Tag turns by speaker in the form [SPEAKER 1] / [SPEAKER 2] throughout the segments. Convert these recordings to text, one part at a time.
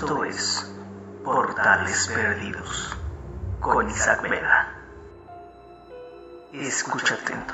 [SPEAKER 1] Esto es Portales Perdidos con Isaac Vela. Escucha atento.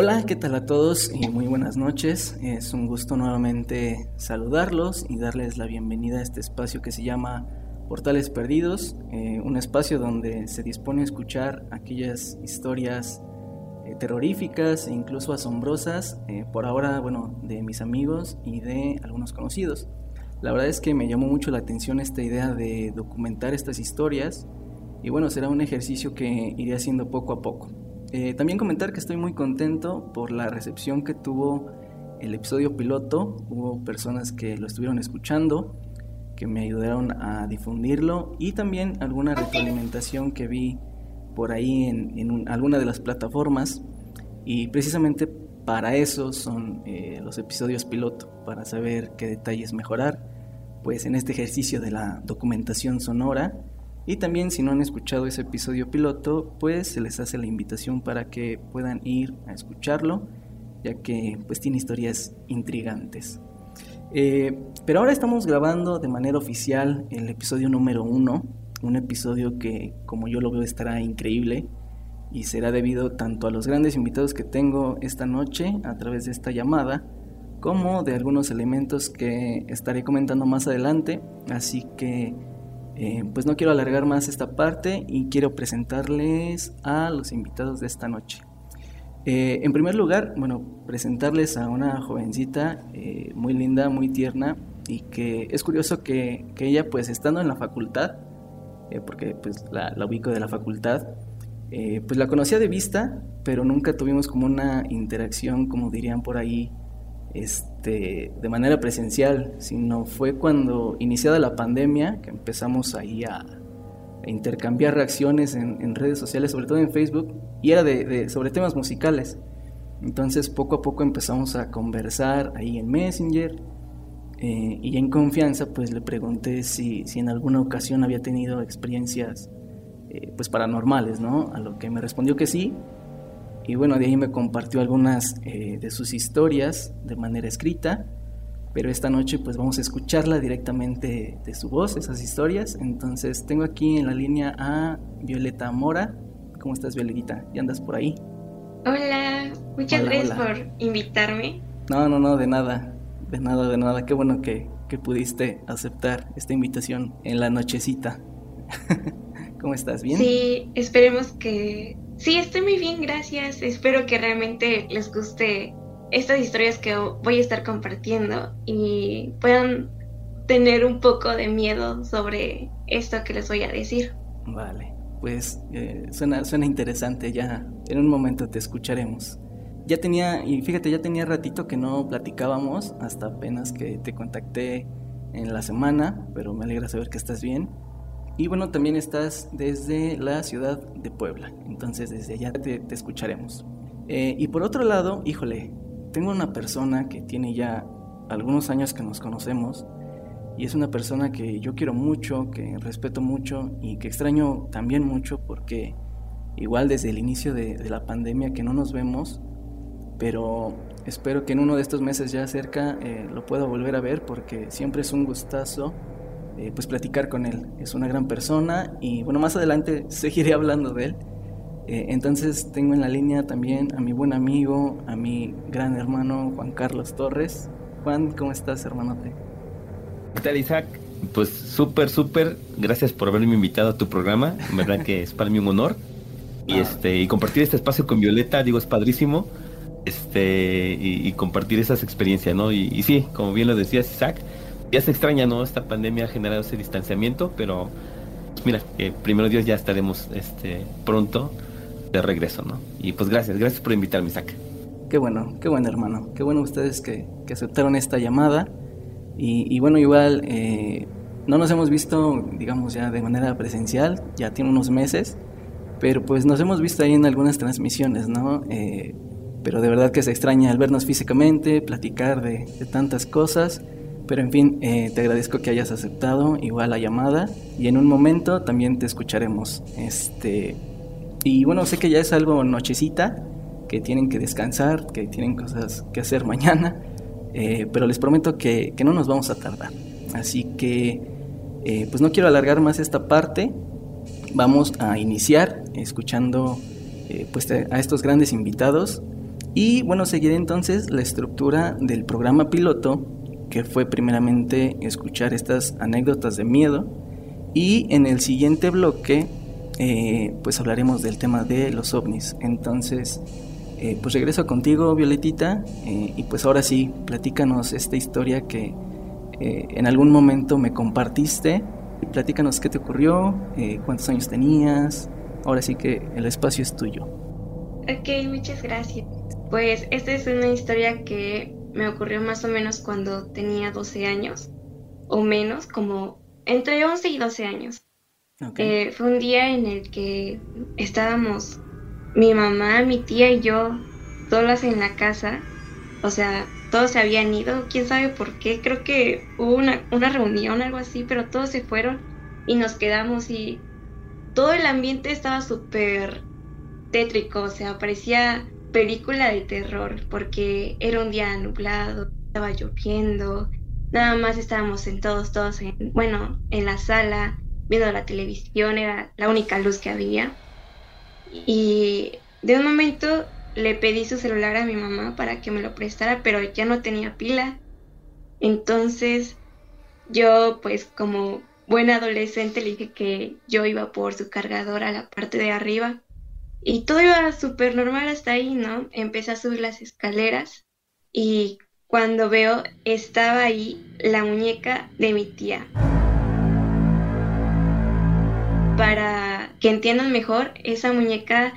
[SPEAKER 2] Hola, ¿qué tal a todos? Y muy buenas noches. Es un gusto nuevamente saludarlos y darles la bienvenida a este espacio que se llama Portales Perdidos, eh, un espacio donde se dispone a escuchar aquellas historias eh, terroríficas e incluso asombrosas, eh, por ahora, bueno, de mis amigos y de algunos conocidos. La verdad es que me llamó mucho la atención esta idea de documentar estas historias y bueno, será un ejercicio que iré haciendo poco a poco. Eh, también comentar que estoy muy contento por la recepción que tuvo el episodio piloto. Hubo personas que lo estuvieron escuchando, que me ayudaron a difundirlo y también alguna retroalimentación que vi por ahí en, alguna de las plataformas. Y precisamente para eso son eh, los episodios piloto, para saber qué detalles mejorar, pues en este ejercicio de la documentación sonora y también si no han escuchado ese episodio piloto, pues se les hace la invitación para que puedan ir a escucharlo, ya que pues tiene historias intrigantes. Eh, pero ahora estamos grabando de manera oficial el episodio número uno, un episodio que como yo lo veo estará increíble y será debido tanto a los grandes invitados que tengo esta noche a través de esta llamada, como de algunos elementos que estaré comentando más adelante, así que eh, pues no quiero alargar más esta parte y quiero presentarles a los invitados de esta noche. Eh, en primer lugar, bueno, presentarles a una jovencita eh, muy linda, muy tierna y que es curioso que, ella pues estando en la facultad, porque pues la, la, ubico de la facultad, pues la conocía de vista, pero nunca tuvimos como una interacción, como dirían por ahí, este, de manera presencial, sino fue cuando iniciada la pandemia que empezamos ahí a, intercambiar reacciones en, redes sociales, sobre todo en Facebook, y era de, sobre temas musicales. Entonces poco a poco empezamos a conversar ahí en Messenger eh, y en confianza pues le pregunté si, si, en alguna ocasión había tenido experiencias eh, pues paranormales, ¿no? A lo que me respondió que sí y bueno, de ahí me compartió algunas eh, de sus historias de manera escrita, pero esta noche pues vamos a escucharla directamente de su voz, esas historias. Entonces tengo aquí en la línea a Violeta Mora. ¿Cómo estás, Violetita? ¿Ya andas por ahí?
[SPEAKER 3] Hola, muchas gracias por invitarme.
[SPEAKER 2] No, no, no, de nada, de nada, de nada. Qué bueno que, que pudiste aceptar esta invitación en la nochecita. ¿Cómo estás? ¿Bien?
[SPEAKER 3] Sí, esperemos que Sí, estoy muy bien, gracias. Espero que realmente les guste estas historias que voy a estar compartiendo y puedan tener un poco de miedo sobre esto que les voy a decir.
[SPEAKER 2] Vale, pues eh, suena, suena interesante, ya en un momento te escucharemos. Ya tenía, y fíjate, ya tenía ratito que no platicábamos, hasta apenas que te contacté en la semana, pero me alegra saber que estás bien. Y bueno, también estás desde la ciudad de Puebla, entonces desde allá te, escucharemos. Eh, y por otro lado, híjole, tengo una persona que tiene ya algunos años que nos conocemos y es una persona que yo quiero mucho, que respeto mucho y que extraño también mucho porque igual desde el inicio de, la pandemia que no nos vemos, pero espero que en uno de estos meses ya cerca eh, lo pueda volver a ver porque siempre es un gustazo eh, pues platicar con él. Es una gran persona y bueno, más adelante seguiré hablando de él. Eh, entonces tengo en la línea también a mi buen amigo, a mi gran hermano Juan Carlos Torres. Juan, ¿cómo estás, hermanote?
[SPEAKER 4] ¿Qué tal, Isaac? Pues súper, súper. Gracias por haberme invitado a tu programa. verdad que es para mí un honor. Y ah. este, y compartir este espacio con Violeta, digo, es padrísimo. Este, y, compartir esas experiencias, ¿no? Y, y, sí, como bien lo decías, Isaac, ya se extraña, ¿no? Esta pandemia ha generado ese distanciamiento, pero mira, que primero Dios ya estaremos este, pronto de regreso, ¿no? Y pues gracias, gracias por invitarme, Isaac.
[SPEAKER 2] Qué bueno, qué bueno hermano, qué bueno ustedes que, aceptaron esta llamada. Y, bueno, igual eh, no nos hemos visto, digamos, ya de manera presencial, ya tiene unos meses, pero pues nos hemos visto ahí en algunas transmisiones, ¿no? Eh, pero de verdad que se extraña al vernos físicamente, platicar de, tantas cosas. Pero en fin, eh, te agradezco que hayas aceptado igual la llamada y en un momento también te escucharemos. Este, y bueno, sé que ya es algo nochecita, que tienen que descansar, que tienen cosas que hacer mañana, eh, pero les prometo que, que, no nos vamos a tardar. Así que, eh, pues no quiero alargar más esta parte. Vamos a iniciar escuchando pues a estos grandes invitados y bueno, seguiré entonces la estructura del programa piloto, que fue primeramente escuchar estas anécdotas de miedo. Y en el siguiente bloque, eh, pues hablaremos del tema de los ovnis. Entonces, eh, pues regreso contigo, Violetita. Eh, y pues ahora sí, platícanos esta historia que en algún momento me compartiste. Platícanos qué te ocurrió, cuántos años tenías. Ahora sí que el espacio es tuyo.
[SPEAKER 3] Ok, muchas gracias. Pues esta es una historia que me ocurrió más o menos cuando tenía 12 años o menos, como entre 11 y 12 años. Eh, fue un día en el que estábamos mi mamá, mi tía y yo solas en la casa. O sea, todos se habían ido, quién sabe por qué. Creo que hubo una, una reunión, algo así, pero todos se fueron y nos quedamos y todo el ambiente estaba súper tétrico, o sea, parecía película de terror porque era un día nublado, estaba lloviendo, nada más estábamos sentados todos en, bueno, en la sala, viendo la televisión, era la única luz que había. Y de un momento le pedí su celular a mi mamá para que me lo prestara, pero ya no tenía pila. Entonces yo pues como buena adolescente le dije que yo iba por su cargador a la parte de arriba y todo iba súper normal hasta ahí, ¿no? Empecé a subir las escaleras y cuando veo estaba ahí la muñeca de mi tía. Para que entiendan mejor, esa muñeca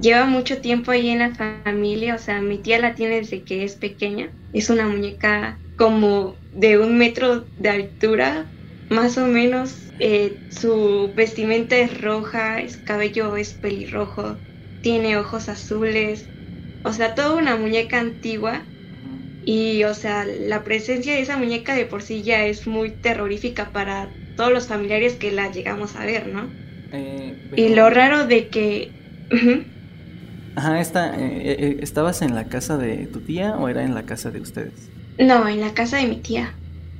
[SPEAKER 3] lleva mucho tiempo ahí en la familia, o sea, mi tía la tiene desde que es pequeña. Es una muñeca como de un metro de altura, más o menos eh, su vestimenta es roja, su cabello es pelirrojo, tiene ojos azules, o sea, toda una muñeca antigua. Y, o sea, la presencia de esa muñeca de por sí ya es muy terrorífica para todos los familiares que la llegamos a ver, ¿no? Eh, y lo raro de que...
[SPEAKER 2] Ajá, esta, eh, ¿estabas en la casa de tu tía o era en la casa de ustedes?
[SPEAKER 3] No, en la casa de mi tía.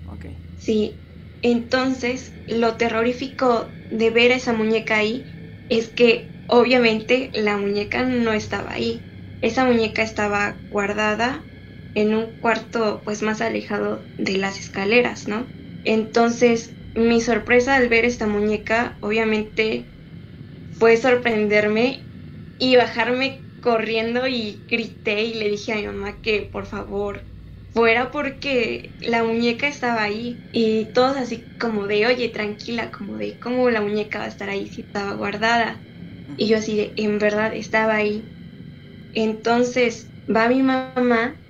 [SPEAKER 2] Ok.
[SPEAKER 3] Sí, entonces, lo terrorífico de ver a esa muñeca ahí es que obviamente la muñeca no estaba ahí. Esa muñeca estaba guardada en un cuarto pues más alejado de las escaleras, ¿no? Entonces, mi sorpresa al ver esta muñeca obviamente fue sorprenderme y bajarme corriendo y grité y le dije a mi mamá que por favor fuera porque la muñeca estaba ahí y todos así como de, oye, tranquila, como de, ¿cómo la muñeca va a estar ahí si estaba guardada? Y yo así de, en verdad estaba ahí. Entonces va mi mamá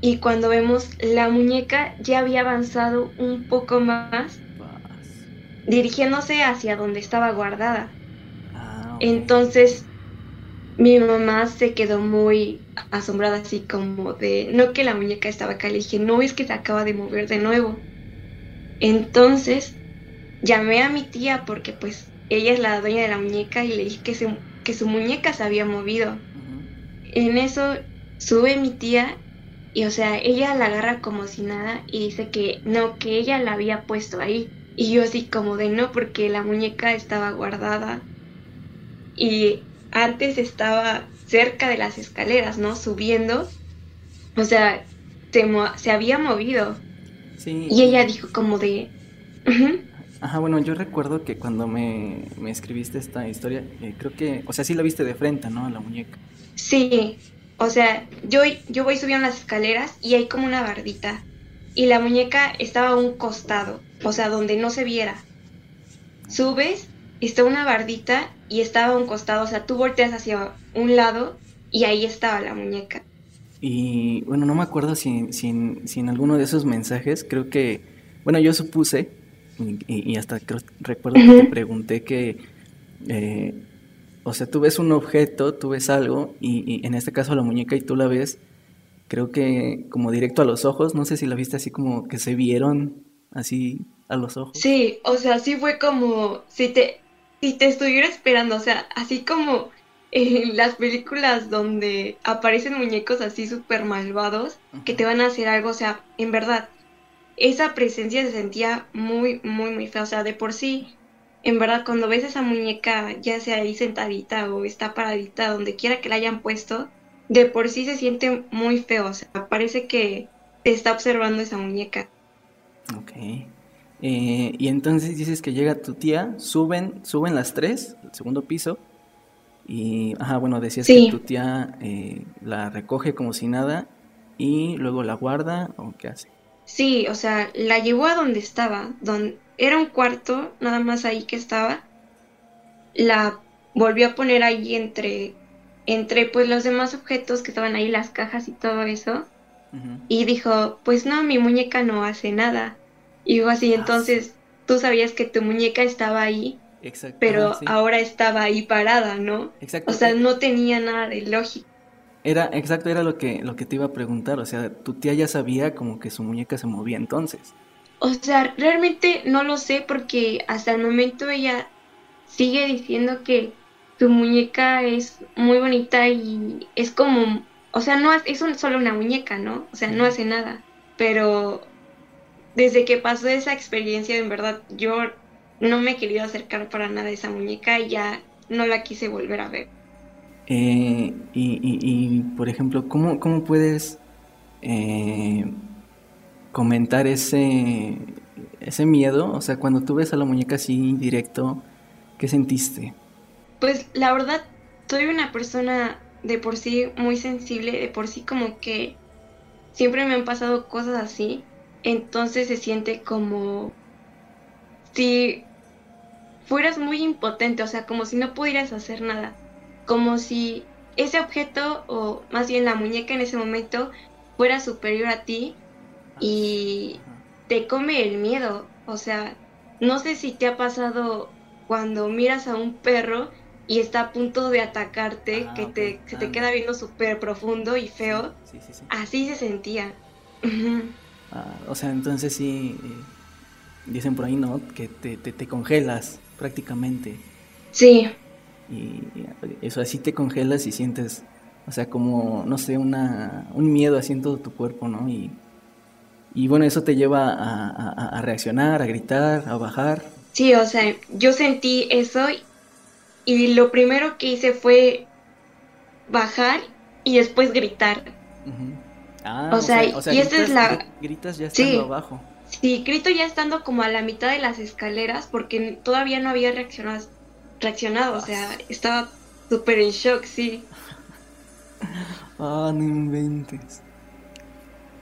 [SPEAKER 3] y cuando vemos la muñeca ya había avanzado un poco más, dirigiéndose hacia donde estaba guardada. Ah, Entonces mi mamá se quedó muy asombrada así como de, no que la muñeca estaba acá, le dije, no es que se acaba de mover de nuevo. Entonces llamé a mi tía porque pues ella es la dueña de la muñeca y le dije que, que su muñeca se había movido. En eso sube mi tía y o sea, ella la agarra como si nada y dice que no, que ella la había puesto ahí. Y yo así como de no, porque la muñeca estaba guardada. Y antes estaba cerca de las escaleras, ¿no? Subiendo. O sea, se, había movido. Sí. Y ella dijo como de...
[SPEAKER 2] Ajá, bueno, yo recuerdo que cuando me, escribiste esta historia, eh, creo que, o sea, sí la viste de frente, ¿no? A la muñeca.
[SPEAKER 3] Sí, o sea, yo, yo voy subiendo las escaleras y hay como una bardita. Y la muñeca estaba a un costado, o sea, donde no se viera. Subes está una bardita y estaba a un costado, o sea, tú volteas hacia un lado y ahí estaba la muñeca.
[SPEAKER 2] Y bueno, no me acuerdo si, si, en alguno de esos mensajes, creo que, bueno, yo supuse, y, hasta recuerdo que te pregunté que, eh, o sea, tú ves un objeto, tú ves algo, y, en este caso la muñeca y tú la ves, creo que como directo a los ojos, no sé si la viste así como que se vieron así a los ojos.
[SPEAKER 3] Sí, o sea, sí fue como si te, si te estuviera esperando, o sea, así como en las películas donde aparecen muñecos así súper malvados que te van a hacer algo, o sea, en verdad, esa presencia se sentía muy, muy, muy fea, o sea, de por sí en verdad cuando ves esa muñeca, ya sea ahí sentadita o está paradita, donde quiera que la hayan puesto, de por sí se siente muy feo, o sea, parece que te está observando esa muñeca.
[SPEAKER 2] Ok. Eh, y entonces dices que llega tu tía, suben, suben las tres, el segundo piso, y, ajá, bueno, decías que tu tía eh, la recoge como si nada y luego la guarda, ¿o qué hace?
[SPEAKER 3] Sí, o sea, la llevó a donde estaba, donde, era un cuarto, nada más ahí que estaba. La volvió a poner ahí entre, entre pues los demás objetos que estaban ahí, las cajas y todo eso. Y dijo, pues no, mi muñeca no hace nada. Y dijo así, entonces tú sabías que tu muñeca estaba ahí, pero ahora estaba ahí parada, ¿no? Exacto. O sea, no tenía nada de lógica.
[SPEAKER 2] Era, exacto, era lo que, lo que te iba a preguntar. O sea, tu tía ya sabía como que su muñeca se movía entonces.
[SPEAKER 3] O sea, realmente no lo sé porque hasta el momento ella sigue diciendo que su muñeca es muy bonita y es como, o sea, no es solo una muñeca, ¿no? O sea, no hace nada. Pero desde que pasó esa experiencia, en verdad, yo no me he querido acercar para nada a esa muñeca y ya no la quise volver a ver.
[SPEAKER 2] Eh, y, y, por ejemplo, ¿cómo, cómo puedes eh, comentar ese, ese miedo? O sea, cuando tú ves a la muñeca así directo, ¿qué sentiste?
[SPEAKER 3] Pues la verdad, soy una persona de por sí muy sensible, de por sí como que siempre me han pasado cosas así, entonces se siente como si fueras muy impotente, o sea, como si no pudieras hacer nada, como si ese objeto o más bien la muñeca en ese momento fuera superior a ti y te come el miedo. O sea, no sé si te ha pasado cuando miras a un perro y está a punto de atacarte, ah, que te, se te queda viendo súper profundo y feo. Así se sentía.
[SPEAKER 2] Ah, o sea, entonces sí, eh, dicen por ahí, ¿no? Que te, te, te, congelas prácticamente.
[SPEAKER 3] Sí.
[SPEAKER 2] Y eso así te congelas y sientes, o sea, como, no sé, una, un miedo así en todo tu cuerpo, ¿no? Y y bueno, eso te lleva a, reaccionar, a gritar, a bajar.
[SPEAKER 3] Sí, o sea, yo sentí eso y lo primero que hice fue bajar y después gritar.
[SPEAKER 2] Ah, o, sea, y esa es la... Gritas ya estando abajo.
[SPEAKER 3] Sí, grito ya estando como a la mitad de las escaleras porque todavía no había reaccionado, reaccionado o sea, estaba súper en shock, sí.
[SPEAKER 2] ah, no inventes.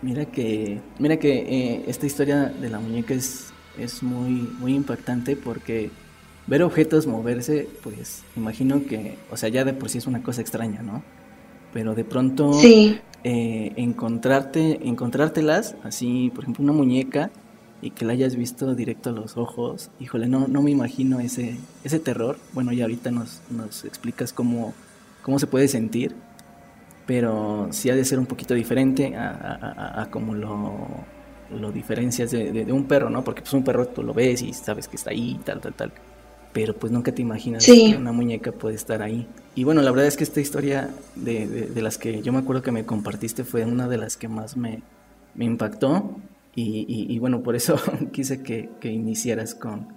[SPEAKER 2] Mira que, mira que eh, esta historia de la muñeca es, es muy, muy impactante porque ver objetos moverse, pues imagino que, o sea, ya de por sí es una cosa extraña, ¿no? Pero de pronto
[SPEAKER 3] sí.
[SPEAKER 2] eh, encontrarte, encontrártelas, así, por ejemplo, una muñeca y que la hayas visto directo a los ojos, híjole, no, no me imagino ese, ese terror. Bueno, ya ahorita nos, nos explicas cómo, cómo se puede sentir pero sí ha de ser un poquito diferente a, como lo, lo diferencias de, un perro, ¿no? Porque pues un perro tú lo ves y sabes que está ahí, tal, tal, tal. Pero pues nunca te imaginas que una muñeca puede estar ahí. Y bueno, la verdad es que esta historia de, de, las que yo me acuerdo que me compartiste fue una de las que más me, me impactó. Y, y, bueno, por eso quise que, que iniciaras con,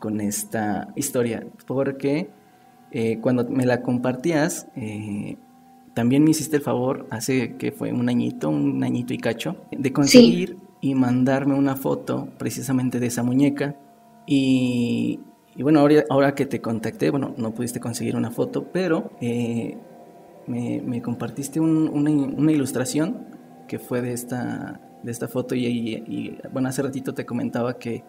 [SPEAKER 2] con esta historia. Porque eh, cuando me la compartías, eh, también me hiciste el favor, hace que fue un añito, un añito y cacho, de conseguir y mandarme una foto precisamente de esa muñeca. Y, bueno, ahora, ahora, que te contacté, bueno, no pudiste conseguir una foto, pero eh, me, compartiste una, ilustración que fue de esta, de esta foto y, bueno, hace ratito te comentaba que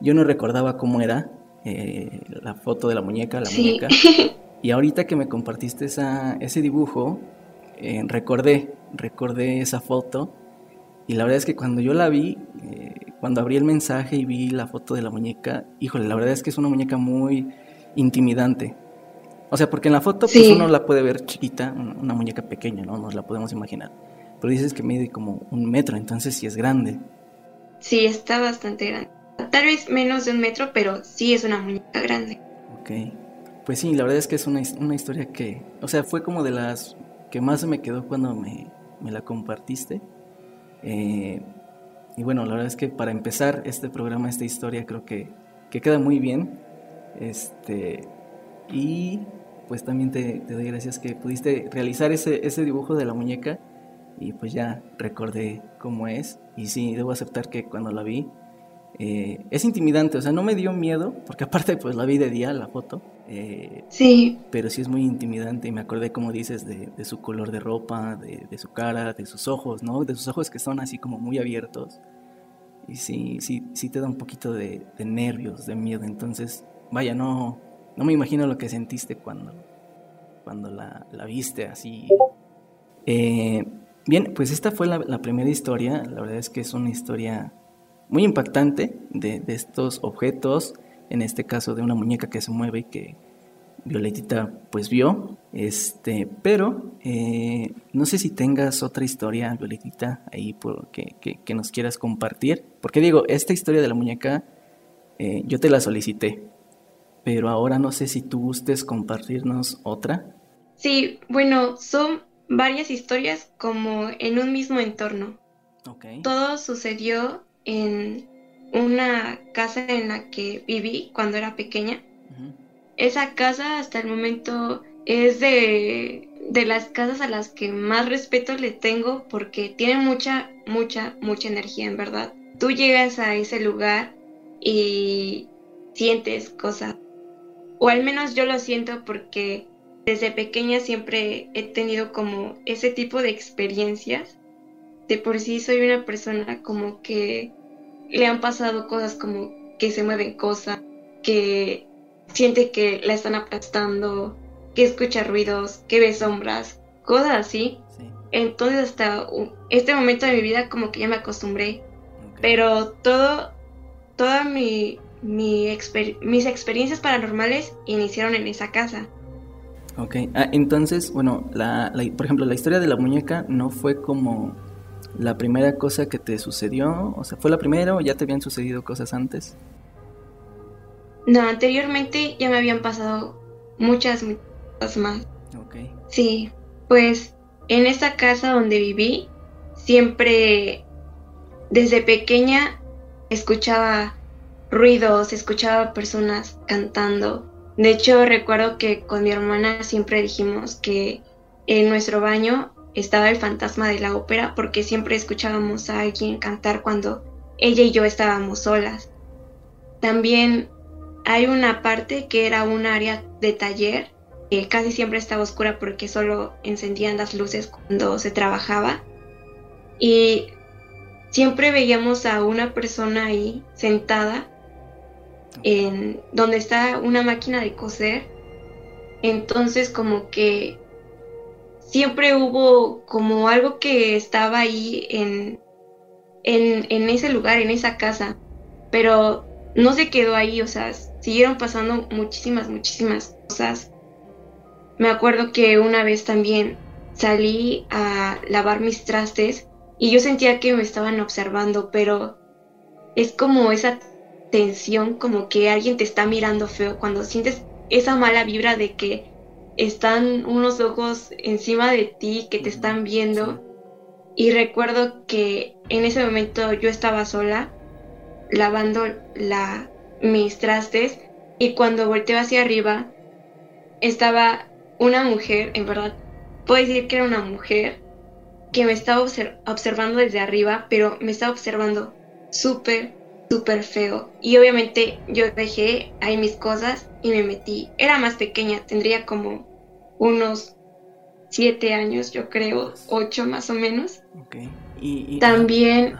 [SPEAKER 2] yo no recordaba cómo era eh, la foto de la muñeca, la muñeca. Y ahorita que me compartiste esa, ese dibujo, eh, recordé, recordé esa foto. Y la verdad es que cuando yo la vi, eh, cuando abrí el mensaje y vi la foto de la muñeca, híjole, la verdad es que es una muñeca muy intimidante. O sea, porque en la foto pues uno la puede ver chiquita, una muñeca pequeña, ¿no? Nos la podemos imaginar. Pero dices que mide como un metro, entonces sí es grande.
[SPEAKER 3] Sí, está bastante grande. Tal vez menos de un metro, pero sí es una muñeca grande.
[SPEAKER 2] Ok. Pues sí, la verdad es que es una, una historia que, o sea, fue como de las que más se me quedó cuando me, me la compartiste. Eh, y bueno, la verdad es que para empezar este programa, esta historia, creo que, que queda muy bien. Este, y pues también te, doy gracias que pudiste realizar ese, ese dibujo de la muñeca y pues ya recordé cómo es. Y sí, debo aceptar que cuando la vi eh, es intimidante, o sea, no me dio miedo, porque aparte pues la vi de día la foto.
[SPEAKER 3] Eh, sí.
[SPEAKER 2] Pero sí es muy intimidante y me acordé, como dices, de, su color de ropa, de, su cara, de sus ojos, ¿no? De sus ojos que son así como muy abiertos. Y sí, sí, sí te da un poquito de, nervios, de miedo. Entonces, vaya, no, no me imagino lo que sentiste cuando, cuando la, la viste así. Eh, bien, pues esta fue la, la primera historia. La verdad es que es una historia muy impactante de, estos objetos, en este caso de una muñeca que se mueve y que Violetita pues vio, este, pero eh, no sé si tengas otra historia, Violetita, ahí por, que, que, nos quieras compartir, porque digo, esta historia de la muñeca eh, yo te la solicité, pero ahora no sé si tú gustes compartirnos otra.
[SPEAKER 3] Sí, bueno, son varias historias como en un mismo entorno.
[SPEAKER 2] Okay.
[SPEAKER 3] Todo sucedió en una casa en la que viví cuando era pequeña. Esa casa hasta el momento es de, de las casas a las que más respeto le tengo porque tiene mucha, mucha, mucha energía, en verdad. Tú llegas a ese lugar y sientes cosas. O al menos yo lo siento porque desde pequeña siempre he tenido como ese tipo de experiencias. De por sí soy una persona como que le han pasado cosas como que se mueven cosas, que siente que la están aplastando, que escucha ruidos, que ve sombras, cosas así. Entonces hasta este momento de mi vida como que ya me acostumbré. Pero todo, toda mi, mi mis experiencias paranormales iniciaron en esa casa.
[SPEAKER 2] Ok, ah, entonces, bueno, la, por ejemplo, la historia de la muñeca no fue como la primera cosa que te sucedió? O sea, ¿fue la primera o ya te habían sucedido cosas antes?
[SPEAKER 3] No, anteriormente ya me habían pasado muchas, cosas más.
[SPEAKER 2] Ok.
[SPEAKER 3] Sí, pues en esa casa donde viví, siempre desde pequeña escuchaba ruidos, escuchaba personas cantando. De hecho, recuerdo que con mi hermana siempre dijimos que en nuestro baño estaba el fantasma de la ópera porque siempre escuchábamos a alguien cantar cuando ella y yo estábamos solas. También hay una parte que era un área de taller que casi siempre estaba oscura porque solo encendían las luces cuando se trabajaba y siempre veíamos a una persona ahí sentada en donde está una máquina de coser entonces como que siempre hubo como algo que estaba ahí en, en, ese lugar, en esa casa, pero no se quedó ahí, o sea, siguieron pasando muchísimas, muchísimas cosas. Me acuerdo que una vez también salí a lavar mis trastes y yo sentía que me estaban observando, pero es como esa tensión, como que alguien te está mirando feo, cuando sientes esa mala vibra de que están unos ojos encima de ti que te están viendo. Y recuerdo que en ese momento yo estaba sola lavando la, mis trastes y cuando volteo hacia arriba estaba una mujer, en verdad, puedo decir que era una mujer que me estaba observando desde arriba, pero me estaba observando súper, súper feo. Y obviamente yo dejé ahí mis cosas y me metí. Era más pequeña, tendría como unos siete años, yo creo, ocho más o menos.
[SPEAKER 2] Ok. Y,
[SPEAKER 3] También...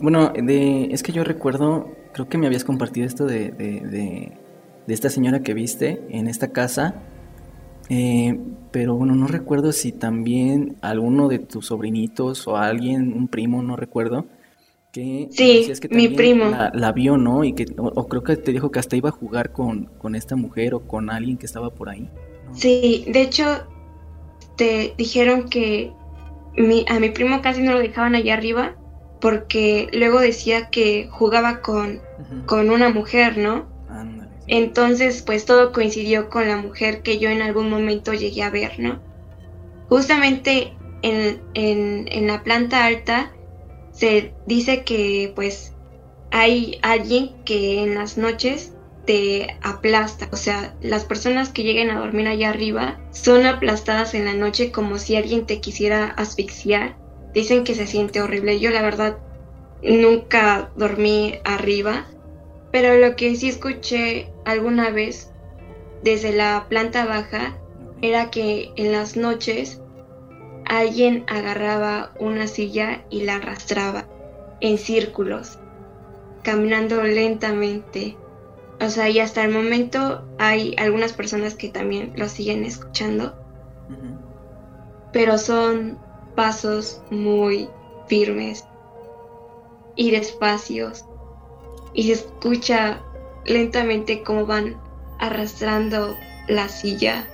[SPEAKER 2] Bueno, de, es que yo recuerdo, creo que me habías compartido esto de, de, esta señora que viste en esta casa, eh, pero bueno, no recuerdo si también alguno de tus sobrinitos o alguien, un primo, no recuerdo, Que
[SPEAKER 3] Sí,
[SPEAKER 2] decías que
[SPEAKER 3] mi primo.
[SPEAKER 2] La, la vio, ¿no? Y que, o, o creo que te dijo que hasta iba a jugar con, con esta mujer o con alguien que estaba por ahí.
[SPEAKER 3] Sí, de hecho, te dijeron que mi- a mi primo casi no lo dejaban allá arriba porque luego decía que jugaba con, con una mujer, ¿no?
[SPEAKER 2] Ándale.
[SPEAKER 3] Entonces, pues todo coincidió con la mujer que yo en algún momento llegué a ver, ¿no? Justamente en, en, en la planta alta se dice que pues hay alguien que en las noches te aplasta, o sea, las personas que lleguen a dormir allá arriba son aplastadas en la noche como si alguien te quisiera asfixiar. Dicen que se siente horrible. Yo la verdad nunca dormí arriba, pero lo que sí escuché alguna vez desde la planta baja era que en las noches alguien agarraba una silla y la arrastraba en círculos, caminando lentamente. O sea, y hasta el momento hay algunas personas que también lo siguen escuchando, pero son pasos muy firmes y despacios. Y se escucha lentamente cómo van arrastrando la silla.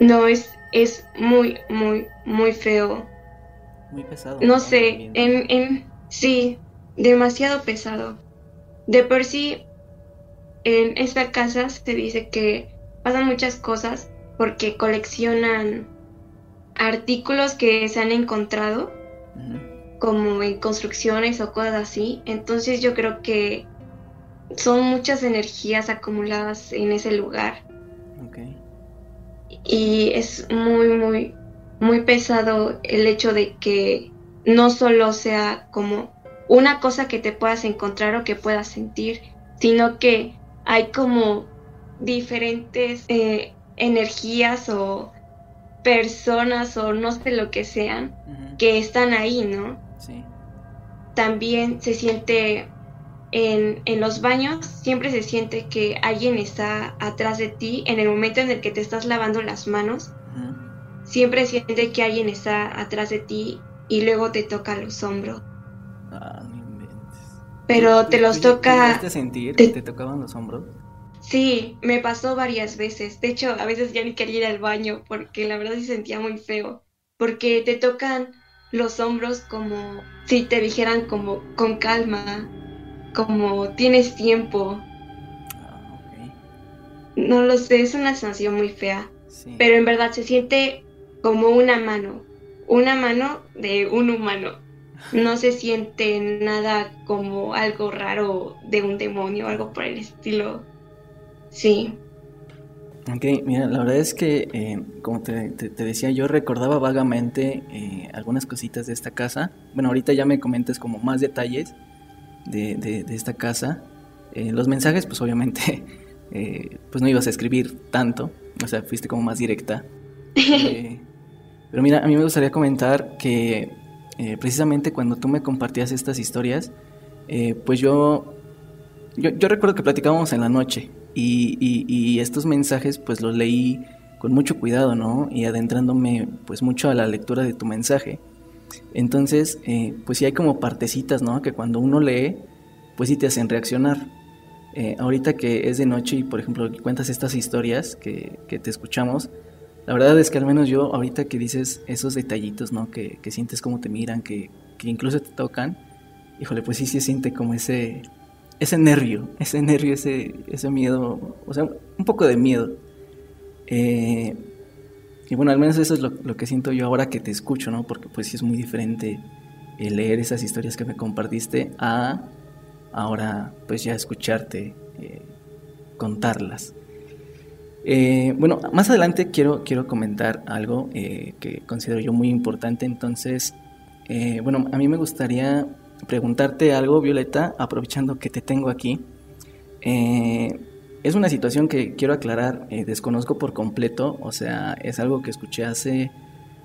[SPEAKER 3] No es, es muy, muy, muy feo.
[SPEAKER 2] Muy pesado.
[SPEAKER 3] No sé, en, en sí, demasiado pesado. De por sí, en esta casa se dice que pasan muchas cosas porque coleccionan artículos que se han encontrado como en construcciones o cosas así. Entonces yo creo que son muchas energías acumuladas en ese lugar. Y es muy, muy, muy pesado el hecho de que no solo sea como una cosa que te puedas encontrar o que puedas sentir, sino que hay como diferentes eh, energías o personas o no sé lo que sean que están ahí, ¿no?
[SPEAKER 2] Sí.
[SPEAKER 3] También se siente en, en los baños, siempre se siente que alguien está atrás de ti en el momento en el que te estás lavando las manos. Siempre siente que alguien está atrás de ti y luego te toca los hombros. Pero
[SPEAKER 2] ¿Tú-
[SPEAKER 3] te los toca...
[SPEAKER 2] ¿Llegaste a sentir
[SPEAKER 3] te-
[SPEAKER 2] que te tocaban los hombros?
[SPEAKER 3] Sí, me pasó varias veces. De hecho, a veces ya ni quería ir al baño porque la verdad sí sentía muy feo. Porque te tocan los hombros como si te dijeran como con calma, como tienes tiempo.
[SPEAKER 2] Ah, ok.
[SPEAKER 3] No lo sé, es una sensación muy fea.
[SPEAKER 2] Sí.
[SPEAKER 3] Pero en verdad se siente como una mano. Una mano de un humano. No se siente nada como algo raro de un demonio o algo por el estilo. Sí.
[SPEAKER 2] Ok, mira, la verdad es que, eh, como te, te- te decía, yo recordaba vagamente eh, algunas cositas de esta casa. Bueno, ahorita ya me comentas como más detalles de, de- de esta casa. Eh, los mensajes, pues obviamente, pues no ibas a escribir tanto, o sea, fuiste como más directa. Pero mira, a mí me gustaría comentar que eh, precisamente cuando tú me compartías estas historias, eh, pues yo, yo, recuerdo que platicábamos en la noche y, y- y estos mensajes pues los leí con mucho cuidado, ¿no? Y adentrándome pues mucho a la lectura de tu mensaje. Entonces, eh, pues sí hay como partecitas, ¿no? Que cuando uno lee, pues sí te hacen reaccionar. Ahorita que es de noche y por ejemplo cuentas estas historias que, que te escuchamos, la verdad es que al menos yo ahorita que dices esos detallitos, ¿no? Que, que sientes cómo te miran, que, que incluso te tocan, híjole, pues sí se siente como ese, ese nervio, ese nervio, ese, ese miedo, o sea, un poco de miedo. Eh, y bueno, al menos eso es lo, lo que siento yo ahora que te escucho, ¿no? Porque pues sí es muy diferente el leer esas historias que me compartiste a ahora pues ya escucharte eh, contarlas. Eh, bueno, más adelante quiero, quiero comentar algo eh, que considero yo muy importante, entonces, eh, bueno, a mí me gustaría preguntarte algo, Violeta, aprovechando que te tengo aquí. Eh, es una situación que quiero aclarar, eh, desconozco por completo, o sea, es algo que escuché hace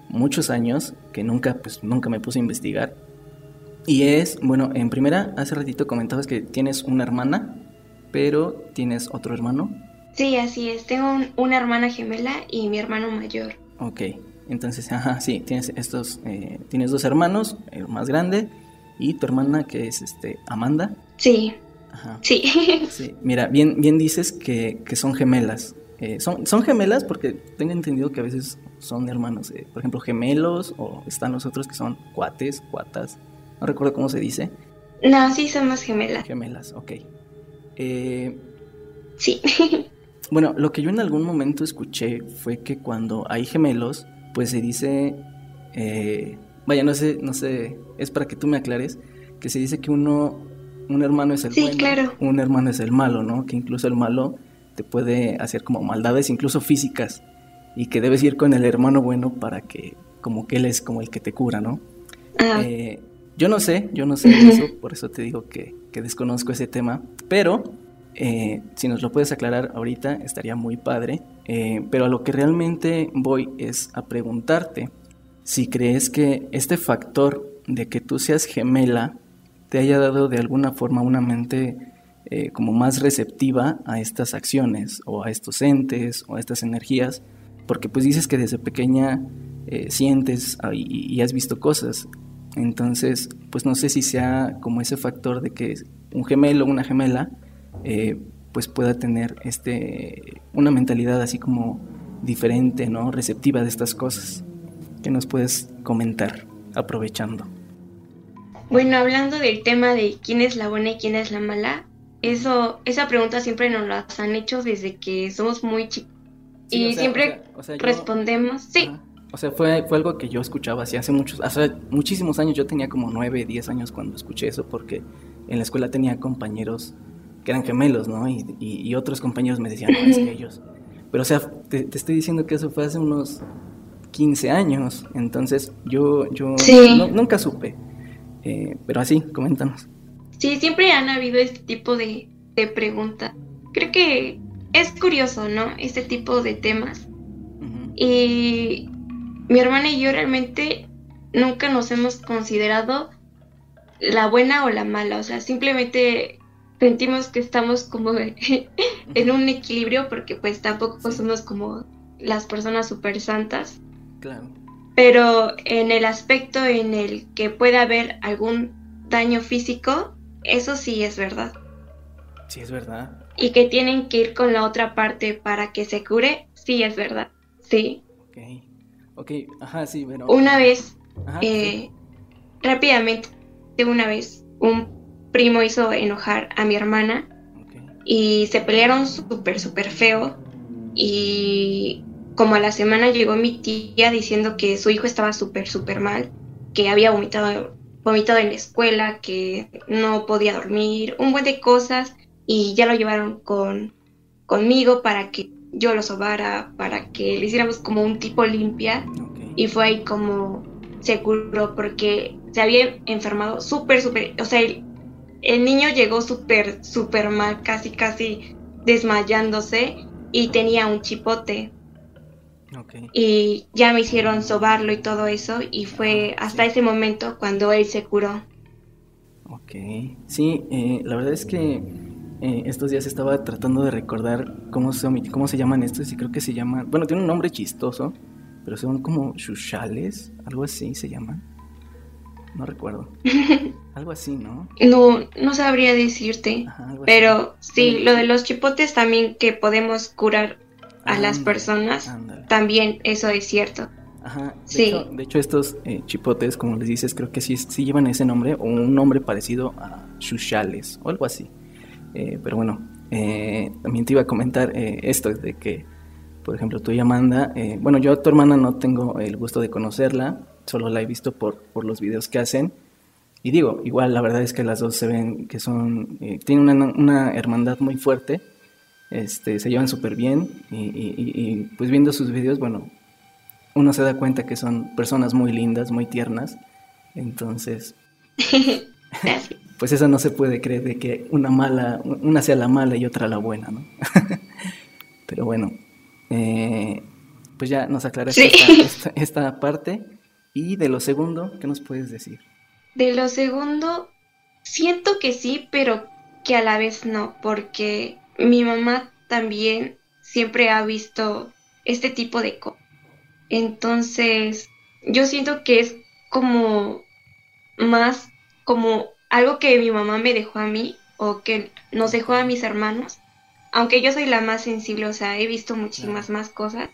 [SPEAKER 2] muchos años, que nunca, pues, nunca me puse a investigar. Y es, bueno, en primera, hace ratito comentabas que tienes una hermana, pero tienes otro hermano.
[SPEAKER 3] Sí, así es. Tengo un- una hermana gemela y mi hermano mayor.
[SPEAKER 2] Ok, entonces, ajá, sí, tienes estos, eh, tienes dos hermanos, el más grande y tu hermana que es este Amanda.
[SPEAKER 3] Sí. Ajá. Sí.
[SPEAKER 2] sí. Mira, bien, bien dices que, que son gemelas. Eh, son, son gemelas porque tengo entendido que a veces son hermanos, eh, por ejemplo, gemelos o están los otros que son cuates, cuatas. No recuerdo cómo se dice.
[SPEAKER 3] No, sí somos gemelas.
[SPEAKER 2] Gemelas, ok. Eh,
[SPEAKER 3] sí.
[SPEAKER 2] bueno, lo que yo en algún momento escuché fue que cuando hay gemelos, pues se dice, vaya, no sé, no sé, es para que tú me aclares, que se dice que uno, un hermano es el
[SPEAKER 3] sí, claro.
[SPEAKER 2] un hermano es el malo, ¿no? Que incluso el malo te puede hacer como maldades, incluso físicas, y que debes ir con el hermano bueno para que, como que él es como el que te cura, ¿no? Eh, yo no sé, yo no sé eso, por eso te digo que, que desconozco ese tema, pero eh, si nos lo puedes aclarar ahorita estaría muy padre. Eh, pero a lo que realmente voy es a preguntarte si crees que este factor de que tú seas gemela te haya dado de alguna forma una mente eh, como más receptiva a estas acciones o a estos entes o a estas energías, porque pues dices que desde pequeña eh, sientes y, has visto cosas. Entonces, pues no sé si sea como ese factor de que un gemelo o una gemela eh, pues pueda tener este una mentalidad así como diferente, ¿no? Receptiva de estas cosas. ¿Qué nos puedes comentar aprovechando?
[SPEAKER 3] Bueno, hablando del tema de quién es la buena y quién es la mala, eso, esa pregunta siempre nos la han hecho desde que somos muy chicos. y siempre respondemos, sí.
[SPEAKER 2] O sea, fue, fue algo que yo escuchaba así hace muchos, hace muchísimos años. Yo tenía como nueve, diez años cuando escuché eso, porque en la escuela tenía compañeros que eran gemelos, ¿no? Y, y, otros compañeros me decían, no, es que ellos. Pero, o sea, te, estoy diciendo que eso fue hace unos 15 años. Entonces, yo, yo nunca supe. Eh, pero así, coméntanos.
[SPEAKER 3] Sí, siempre han habido este tipo de, de preguntas. Creo que es curioso, ¿no? Este tipo de temas. Y mi hermana y yo realmente nunca nos hemos considerado la buena o la mala. O sea, simplemente sentimos que estamos como en un equilibrio porque pues tampoco somos como las personas súper santas.
[SPEAKER 2] Claro.
[SPEAKER 3] Pero en el aspecto en el que pueda haber algún daño físico, eso sí es verdad.
[SPEAKER 2] Sí, es verdad.
[SPEAKER 3] Y que tienen que ir con la otra parte para que se cure, sí es verdad. Sí.
[SPEAKER 2] Ok. Ok, ajá, sí, pero...
[SPEAKER 3] Una vez, eh, rápidamente, una vez, un primo hizo enojar a mi hermana y se pelearon súper, súper feo. Y como a la semana llegó mi tía diciendo que su hijo estaba súper, súper mal, que había vomitado vomitado en la escuela, que no podía dormir, un buen de cosas. Y ya lo llevaron con, conmigo para que yo lo sobara, para que le hiciéramos como un tipo limpia. Y fue ahí como se curó porque se había enfermado súper, súper, o sea, el niño llegó súper, súper mal, casi, casi desmayándose y tenía un chipote. Y ya me hicieron sobarlo y todo eso, y fue hasta ese momento cuando él se curó.
[SPEAKER 2] Ok, sí, eh, la verdad es que eh, estos días estaba tratando de recordar cómo se, cómo se llaman estos, y creo que se llaman, bueno, tiene un nombre chistoso, pero son como chuchales, algo así se llaman. No recuerdo. algo así, ¿no?
[SPEAKER 3] No, no sabría decirte. pero sí, lo de los chipotes también que podemos curar a las personas, también eso es cierto.
[SPEAKER 2] Ajá, de, sí. hecho, de hecho, estos eh, chipotes, como les dices, creo que sí, sí llevan ese nombre o un nombre parecido a chuchales o algo así. Eh, pero bueno, eh, también te iba a comentar esto de que, por ejemplo, tú y Amanda, bueno, yo a tu hermana no tengo el gusto de conocerla, solo la he visto por, por los videos que hacen. Y digo, igual la verdad es que las dos se ven que son, tienen una, una hermandad muy fuerte este, se llevan súper bien y, pues viendo sus videos, bueno, uno se da cuenta que son personas muy lindas, muy tiernas, entonces, pues eso no se puede creer de que una mala, una sea la mala y otra la buena, ¿no? Pero bueno, eh, pues ya nos aclaras esta, parte. Y de lo segundo, ¿qué nos puedes decir?
[SPEAKER 3] De lo segundo, siento que sí, pero que a la vez no, porque mi mamá también siempre ha visto este tipo de cosas. Entonces, yo siento que es como más como algo que mi mamá me dejó a mí o que nos dejó a mis hermanos. Aunque yo soy la más sensible, o sea, he visto muchísimas más cosas.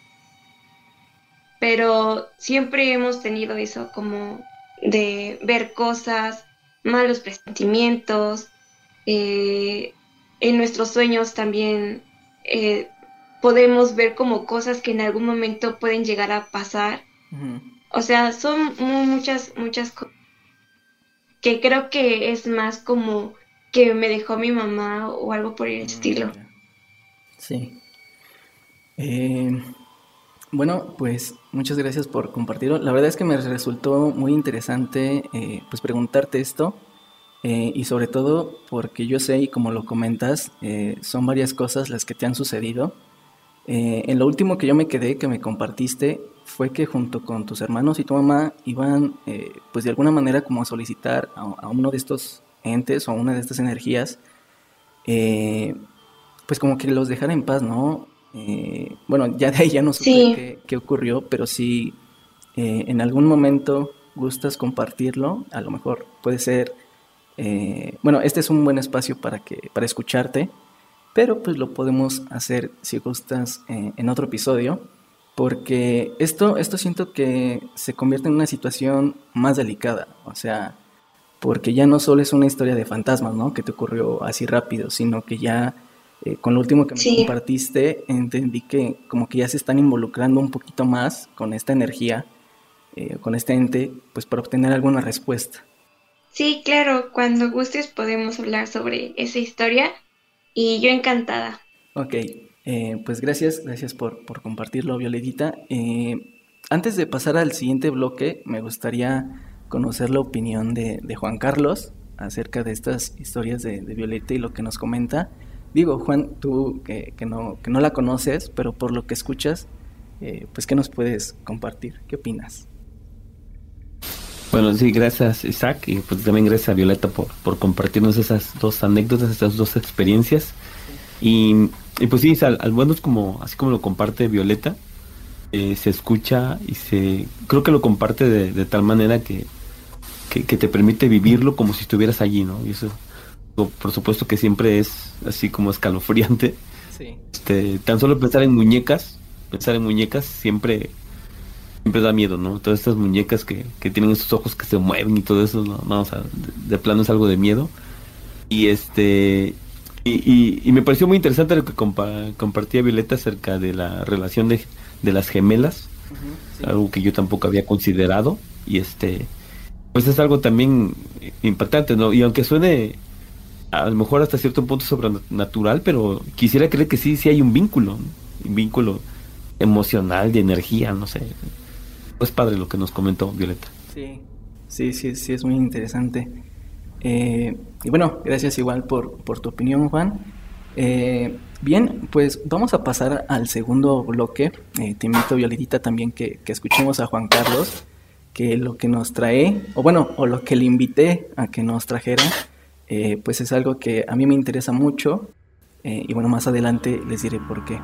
[SPEAKER 3] Pero siempre hemos tenido eso como de ver cosas, malos presentimientos. Eh, en nuestros sueños también eh, podemos ver como cosas que en algún momento pueden llegar a pasar. O sea, son muchas, muchas cosas que creo que es más como que me dejó mi mamá o algo por el mm, estilo.
[SPEAKER 2] Sí. Eh, bueno, pues muchas gracias por compartirlo. La verdad es que me resultó muy interesante eh, pues preguntarte esto eh, y sobre todo porque yo sé y como lo comentas son varias cosas las que te han sucedido. en lo último que yo me quedé que me compartiste fue que junto con tus hermanos y tu mamá iban pues de alguna manera como a solicitar a uno de estos entes o una de estas energías, eh, pues como que los dejara en paz, ¿no? Eh, bueno, ya de ahí ya no sé qué, ocurrió, pero si eh, en algún momento gustas compartirlo, a lo mejor puede ser, bueno, este es un buen espacio para, que, para escucharte, pero pues lo podemos hacer si gustas en otro episodio, porque esto, esto siento que se convierte en una situación más delicada, o sea, porque ya no solo es una historia de fantasmas, ¿no? Que te ocurrió así rápido, sino que ya eh, con lo último que me compartiste, entendí que como que ya se están involucrando un poquito más con esta energía, eh, con este ente, pues para obtener alguna respuesta.
[SPEAKER 3] Sí, claro, cuando gustes podemos hablar sobre esa historia y yo encantada.
[SPEAKER 2] Ok, eh, pues gracias, gracias por, por compartirlo, Violetita. antes de pasar al siguiente bloque, me gustaría conocer la opinión de, Juan Carlos acerca de estas historias de, Violeta y lo que nos comenta. Digo, Juan, tú que, no, que no la conoces, pero por lo que escuchas, eh, pues ¿qué nos puedes compartir? ¿Qué opinas?
[SPEAKER 4] Bueno, sí, gracias Isaac y pues también gracias a Violeta por, por compartirnos esas dos anécdotas, esas dos experiencias. Y, pues sí, al, al bueno es como, así como lo comparte Violeta, eh, se escucha y se creo que lo comparte de tal manera que, que, te permite vivirlo como si estuvieras allí, ¿no? Y eso, por supuesto que siempre es así como escalofriante. Sí. Este, tan solo pensar en muñecas, pensar en muñecas siempre, siempre da miedo, ¿no? Todas estas muñecas que, que tienen esos ojos que se mueven y todo eso, ¿no? o sea, de, plano es algo de miedo. Y este, y, y, me pareció muy interesante lo que compartía Violeta acerca de la relación de, de las gemelas, algo que yo tampoco había considerado. Y este, pues es algo también impactante, ¿no? Y aunque suene a lo mejor hasta cierto punto sobrenatural, pero quisiera creer que sí, sí hay un vínculo, un vínculo emocional, de energía, no sé. Es padre lo que nos comentó Violeta.
[SPEAKER 2] Sí, sí, sí, sí, es muy interesante. Eh, y bueno, gracias igual por, por tu opinión, Juan. Eh, bien, pues vamos a pasar al segundo bloque. Eh, te invito, Violetita, también que, que escuchemos a Juan Carlos que lo que nos trae, o bueno, o lo que le invité a que nos trajera, eh, pues es algo que a mí me interesa mucho eh, y bueno, más adelante les diré por qué.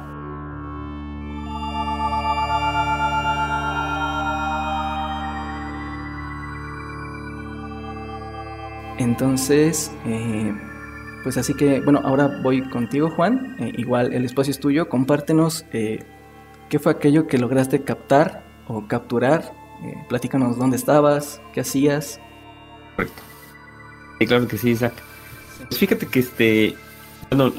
[SPEAKER 2] Entonces, eh, pues así que, bueno, ahora voy contigo, Juan. igual el espacio es tuyo. Compártenos qué fue aquello que lograste captar o capturar eh, platícanos dónde estabas, qué hacías.
[SPEAKER 4] Correcto. Sí, claro que sí, Isaac. Pues fíjate que este, bueno,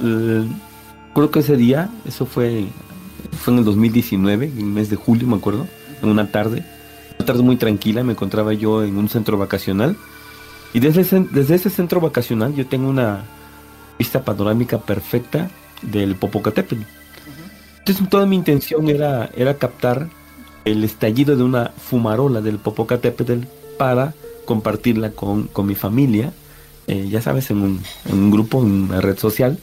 [SPEAKER 4] creo que ese día, eso fue, fue en el 2019, en el mes de julio, me acuerdo, en una tarde, una tarde muy tranquila, me encontraba yo en un centro vacacional y desde ese, desde ese centro vacacional yo tengo una vista panorámica perfecta del Popocatépetl. Entonces toda mi intención era, era captar el estallido de una fumarola del Popocatépetl para compartirla con, mi familia, eh, ya sabes, en un, en un, grupo, en una red social.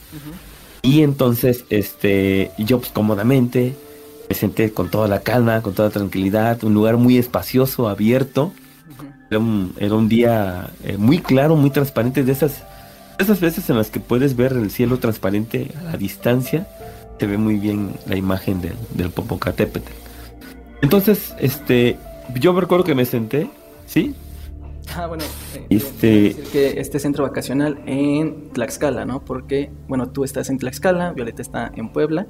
[SPEAKER 4] Y entonces, este, yo pues, cómodamente me senté con toda la calma, con toda la tranquilidad, un lugar muy espacioso, abierto. era, un, día eh, muy claro, muy transparente, de esas, esas veces en las que puedes ver el cielo transparente a la distancia, se ve muy bien la imagen del, del Popocatépetl. Entonces, este, yo recuerdo que me senté, ¿sí?
[SPEAKER 2] Ah, bueno, eh,
[SPEAKER 4] Este-
[SPEAKER 2] que este centro vacacional en Tlaxcala, ¿no? Porque, bueno, tú estás en Tlaxcala, Violeta está en Puebla,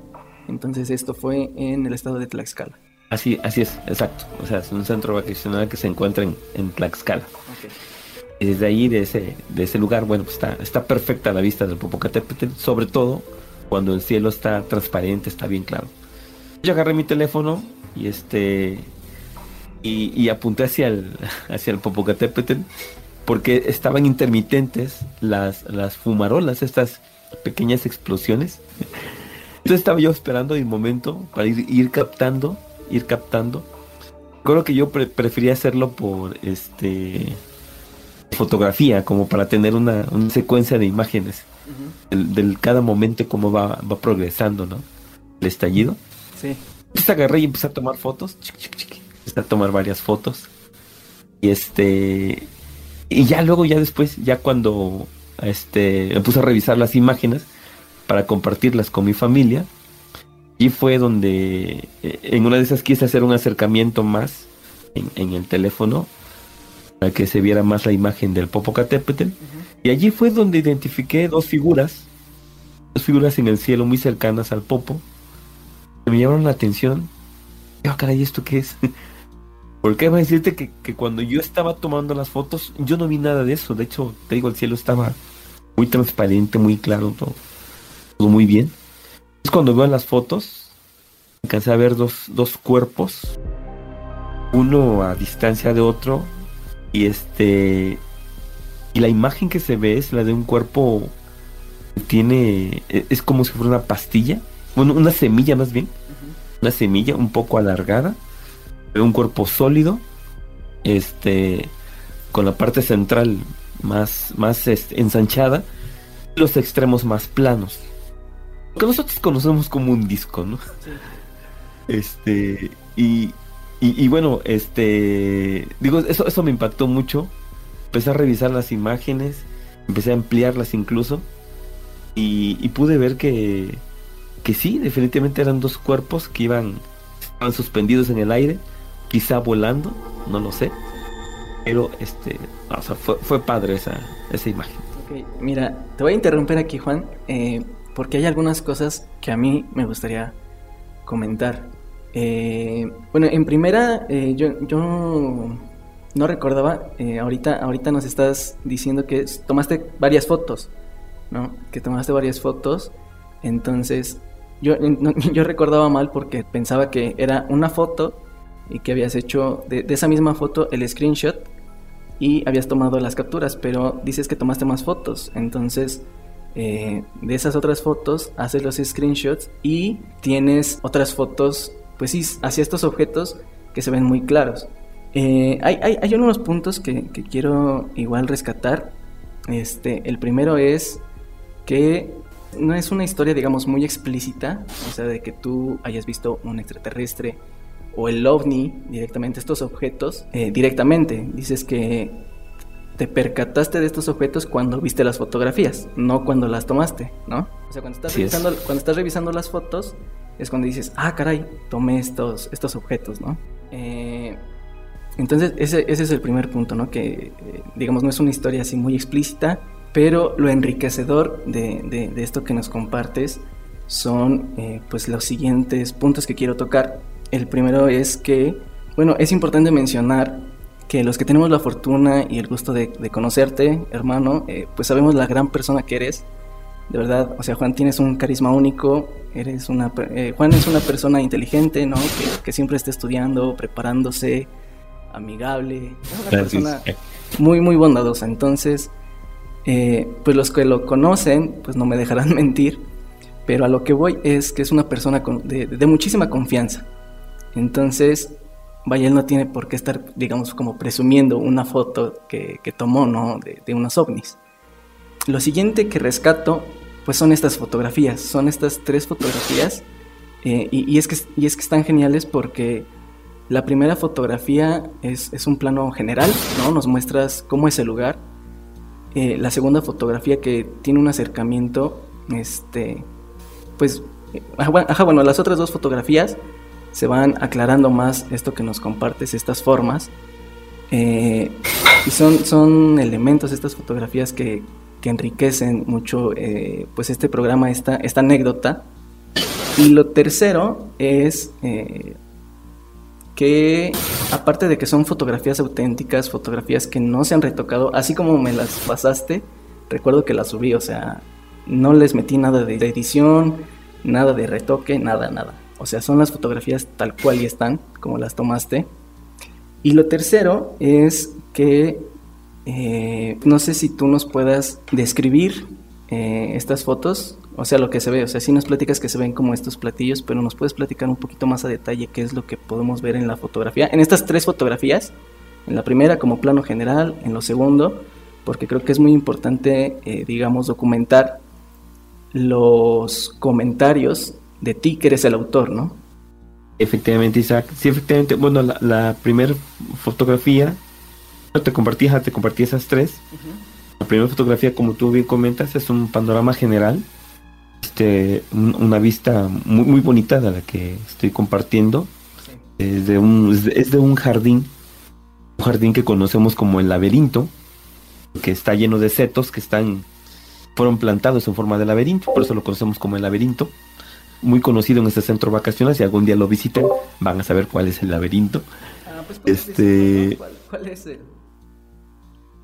[SPEAKER 2] entonces esto fue en el estado de Tlaxcala.
[SPEAKER 4] Así, así es, exacto. O sea, es un centro vacacional que se encuentra en, en Tlaxcala. Y desde ahí, de ese, de ese lugar, bueno, pues está, está perfecta la vista del Popocatépetl, sobre todo cuando el cielo está transparente, está bien claro. Yo agarré mi teléfono y este y, y apunté hacia el, hacia el Popocatépetl porque estaban intermitentes las, las fumarolas, estas pequeñas explosiones. Entonces estaba yo esperando el momento para ir, ir captando, ir captando. Creo que yo pre- prefería hacerlo por este fotografía, como para tener una, una secuencia de imágenes del, del cada momento cómo va, va progresando, ¿no? El estallido.
[SPEAKER 2] Sí.
[SPEAKER 4] Entonces agarré y empecé a tomar fotos. chic, chic, chic. Empecé a tomar varias fotos. Y este. Y ya luego, ya después, ya cuando este, me puse a revisar las imágenes para compartirlas con mi familia. Y fue donde eh, en una de esas quise hacer un acercamiento más en, en el teléfono para que se viera más la imagen del Popocatépetl. Y allí fue donde identifiqué dos figuras, dos figuras en el cielo muy cercanas al Popo, que me llamaron la atención. Ah, caray, ¿esto qué es? Porque a decirte que, que cuando yo estaba tomando las fotos, yo no vi nada de eso. De hecho, te digo, el cielo estaba muy transparente, muy claro, todo, todo muy bien. Es cuando veo las fotos, alcancé a ver dos, dos cuerpos, uno a distancia de otro, y este y la imagen que se ve es la de un cuerpo que tiene e- es como si fuera una pastilla bueno una semilla más bien una semilla un poco alargada un cuerpo sólido este con la parte central más más este, ensanchada y los extremos más planos. Lo que nosotros conocemos como un disco no este y, y, y bueno este digo eso eso me impactó mucho. Empecé a revisar las imágenes, empecé a ampliarlas incluso, y, y pude ver que, que sí, definitivamente eran dos cuerpos que iban, estaban suspendidos en el aire, quizá volando, no lo sé, pero este, o sea, fue, fue padre esa, esa imagen.
[SPEAKER 2] Ok, mira, te voy a interrumpir aquí, Juan, eh, porque hay algunas cosas que a mí me gustaría comentar. Eh, bueno, en primera, eh, yo, yo no recordaba, eh, ahorita, ahorita nos estás diciendo que tomaste varias fotos, ¿no? Que tomaste varias fotos, entonces yo, yo recordaba mal porque pensaba que era una foto y que habías hecho de, esa misma foto el screenshot y habías tomado las capturas, pero dices que tomaste más fotos, entonces eh, de esas otras fotos haces los screenshots y tienes otras fotos, pues sí, hacia estos objetos que se ven muy claros. Eh, hay, hay, hay unos puntos que, que quiero igual rescatar. Este, el primero es que no es una historia, digamos, muy explícita, o sea, de que tú hayas visto un extraterrestre o el ovni directamente, estos objetos eh, directamente. Dices que te percataste de estos objetos cuando viste las fotografías, no cuando las tomaste, ¿no? O sea, cuando estás,
[SPEAKER 4] es.
[SPEAKER 2] revisando, cuando estás revisando las fotos es cuando dices, ah, caray, tomé estos, estos objetos, ¿no? Eh, entonces, ese, ese es el primer punto, ¿no? Que, eh, digamos, no es una historia así muy explícita, pero lo enriquecedor de, de- de esto que nos compartes son, eh, pues, los siguientes puntos que quiero tocar. El primero es que, bueno, es importante mencionar que los que tenemos la fortuna y el gusto de, de conocerte, hermano, eh, pues sabemos la gran persona que eres. De verdad, o sea, Juan, tienes un carisma único, eres una, eh, Juan es una persona inteligente, ¿no? Que, que siempre está estudiando, preparándose, amigable, es una
[SPEAKER 4] Gracias.
[SPEAKER 2] persona muy, muy bondadosa. Entonces, eh, pues los que lo conocen, pues no me dejarán mentir, pero a lo que voy es que es una persona con- de, de muchísima confianza. Entonces, vaya, él no tiene por qué estar, digamos, como presumiendo una foto que, que tomó, ¿no? De, de unos ovnis. Lo siguiente que rescato, pues son estas fotografías, son estas tres fotografías, eh, y, y es que, y es que están geniales porque la primera fotografía es, es un plano general, ¿no? Nos muestras cómo es el lugar. Eh, la segunda fotografía que tiene un acercamiento, este, pues, eh, ajá, ajá, bueno, las otras dos fotografías se van aclarando más esto que nos compartes, estas formas. Eh, Y son, son elementos, estas fotografías que, que enriquecen mucho eh, pues este programa, esta, esta anécdota. Y lo tercero es eh, que aparte de que son fotografías auténticas, fotografías que no se han retocado, así como me las pasaste, recuerdo que las subí, o sea, no les metí nada de edición, nada de retoque, nada, nada. O sea, son las fotografías tal cual y están, como las tomaste. Y lo tercero es que eh, no sé si tú nos puedas describir eh, estas fotos, o sea, lo que se ve, o sea, si nos platicas que se ven como estos platillos, pero nos puedes platicar un poquito más a detalle qué es lo que podemos ver en la fotografía, en estas tres fotografías, en la primera como plano general, en lo segundo, porque creo que es muy importante, eh, digamos, documentar los comentarios de ti que eres el autor, ¿no?
[SPEAKER 4] Efectivamente, Isaac. Sí, efectivamente. Bueno, la, primera fotografía, te compartí, te compartí esas tres. La primera fotografía, como tú bien comentas, es un panorama general. Este, una vista muy, muy bonita de la que estoy compartiendo. Es, de un, es de un jardín, un jardín que conocemos como el laberinto, que está lleno de setos que están, fueron plantados en forma de laberinto, por eso lo conocemos como el laberinto muy conocido en este centro vacacional. Si algún día lo visiten, van a saber cuál es el laberinto. Ah, pues, este. ¿Cuál, es el.?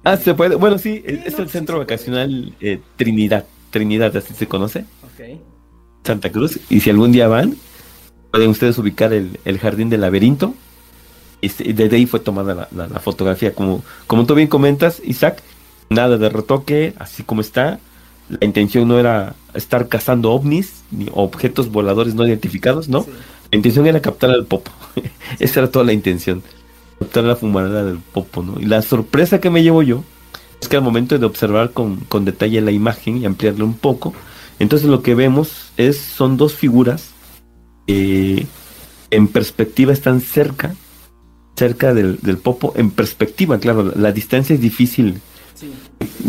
[SPEAKER 4] Ah, se puede. Bueno, sí, es el centro vacacional eh, Trinidad. Trinidad, así se conoce. Ok. Santa Cruz. Y si algún día van, pueden ustedes ubicar el, el jardín del laberinto. Y desde ahí fue tomada la, la, fotografía. Como, como tú bien comentas, Isaac, nada de retoque, así como está la intención no era estar cazando ovnis ni objetos voladores no identificados, ¿no? La intención era captar al popo. Esa era toda la intención. Captar la fumarada del popo, ¿no? Y la sorpresa que me llevo yo es que al momento de observar con, con detalle la imagen y ampliarla un poco, entonces lo que vemos es son dos figuras que en perspectiva están cerca, cerca del, del popo, en perspectiva, claro, la distancia es difícil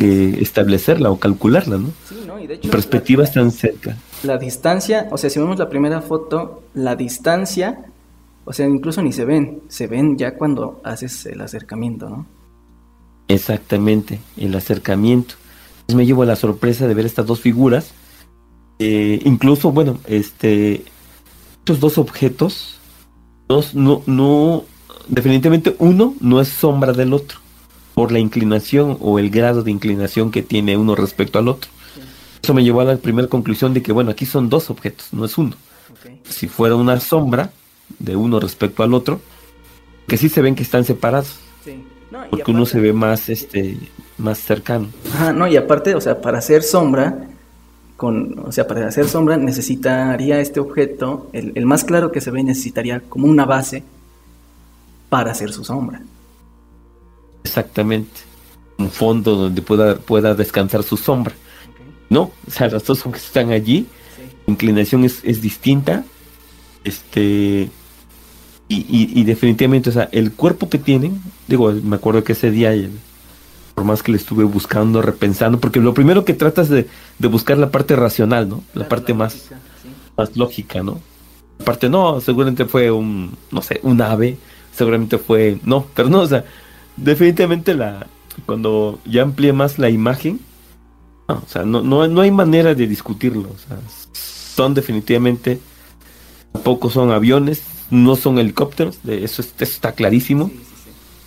[SPEAKER 4] establecerla o calcularla, ¿no? Sí, ¿no? Y de hecho, Perspectivas tan cerca.
[SPEAKER 2] La distancia, o sea, si vemos la primera foto, la distancia, o sea, incluso ni se ven, se ven ya cuando haces el acercamiento, ¿no?
[SPEAKER 4] Exactamente, el acercamiento. Entonces me llevo a la sorpresa de ver estas dos figuras. Eh, incluso, bueno, este, estos dos objetos, dos, no, no, definitivamente uno no es sombra del otro por la inclinación o el grado de inclinación que tiene uno respecto al otro. Eso me llevó a la primera conclusión de que, bueno, aquí son dos objetos, no es uno. Si fuera una sombra de uno respecto al otro, que sí se ven que están separados. porque uno se ve más, este, más cercano.
[SPEAKER 2] Ah, no, y aparte, o sea, para hacer sombra, con, o sea, para hacer sombra necesitaría este objeto, el, el más claro que se ve necesitaría como una base para hacer su sombra.
[SPEAKER 4] Exactamente. Un fondo donde pueda, pueda descansar su sombra. ¿No? O sea, las dos están allí. La inclinación es, es distinta. Este. Y, definitivamente, o sea, el cuerpo que tienen, digo, me acuerdo que ese día, por más que le estuve buscando, repensando, porque lo primero que tratas de, de buscar la parte racional, ¿no? La parte más, más lógica, ¿no? La parte, no, seguramente fue un, no sé, un ave, seguramente fue, no, pero no, o sea, definitivamente la cuando ya amplíe más la imagen, no, o sea, no, no, no hay manera de discutirlo. O sea, son definitivamente, tampoco son aviones, no son helicópteros, de eso, está clarísimo.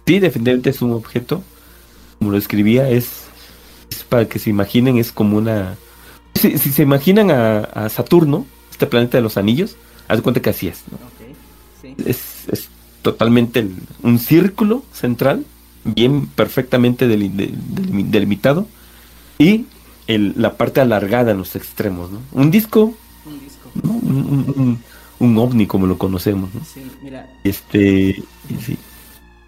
[SPEAKER 4] Sí, definitivamente es un objeto, como lo escribía, es, para que se imaginen, es como una... Si, se imaginan a, Saturno, este planeta de los anillos, haz de cuenta que así es. es, es, totalmente un círculo central bien perfectamente delimitado y el, la parte alargada en los extremos, ¿no? Un disco, un, disco. Un, ovni como lo conocemos, ¿no? Sí, mira. Este, sí.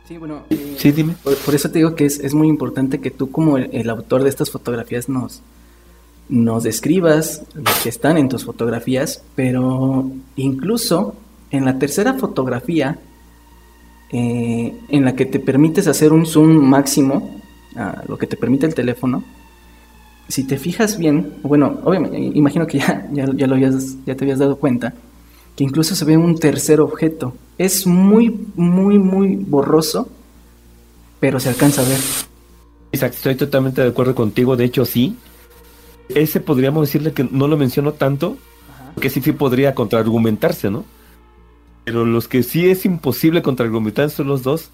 [SPEAKER 2] Sí, bueno, eh, sí, dime. Por, eso te digo que es, es muy importante que tú como el, autor de estas fotografías nos, nos describas lo que están en tus fotografías, pero incluso en la tercera fotografía eh, en la que te permites hacer un zoom máximo, a lo que te permite el teléfono, si te fijas bien, bueno, obviamente, imagino que ya, ya, lo habías, ya te habías dado cuenta, que incluso se ve un tercer objeto. Es muy, muy, muy borroso, pero se alcanza a ver.
[SPEAKER 4] Exacto, estoy totalmente de acuerdo contigo, de hecho sí. Ese podríamos decirle que no lo menciono tanto, que sí, sí podría contraargumentarse, ¿no? Pero los que sí es imposible contraargumentar son los dos.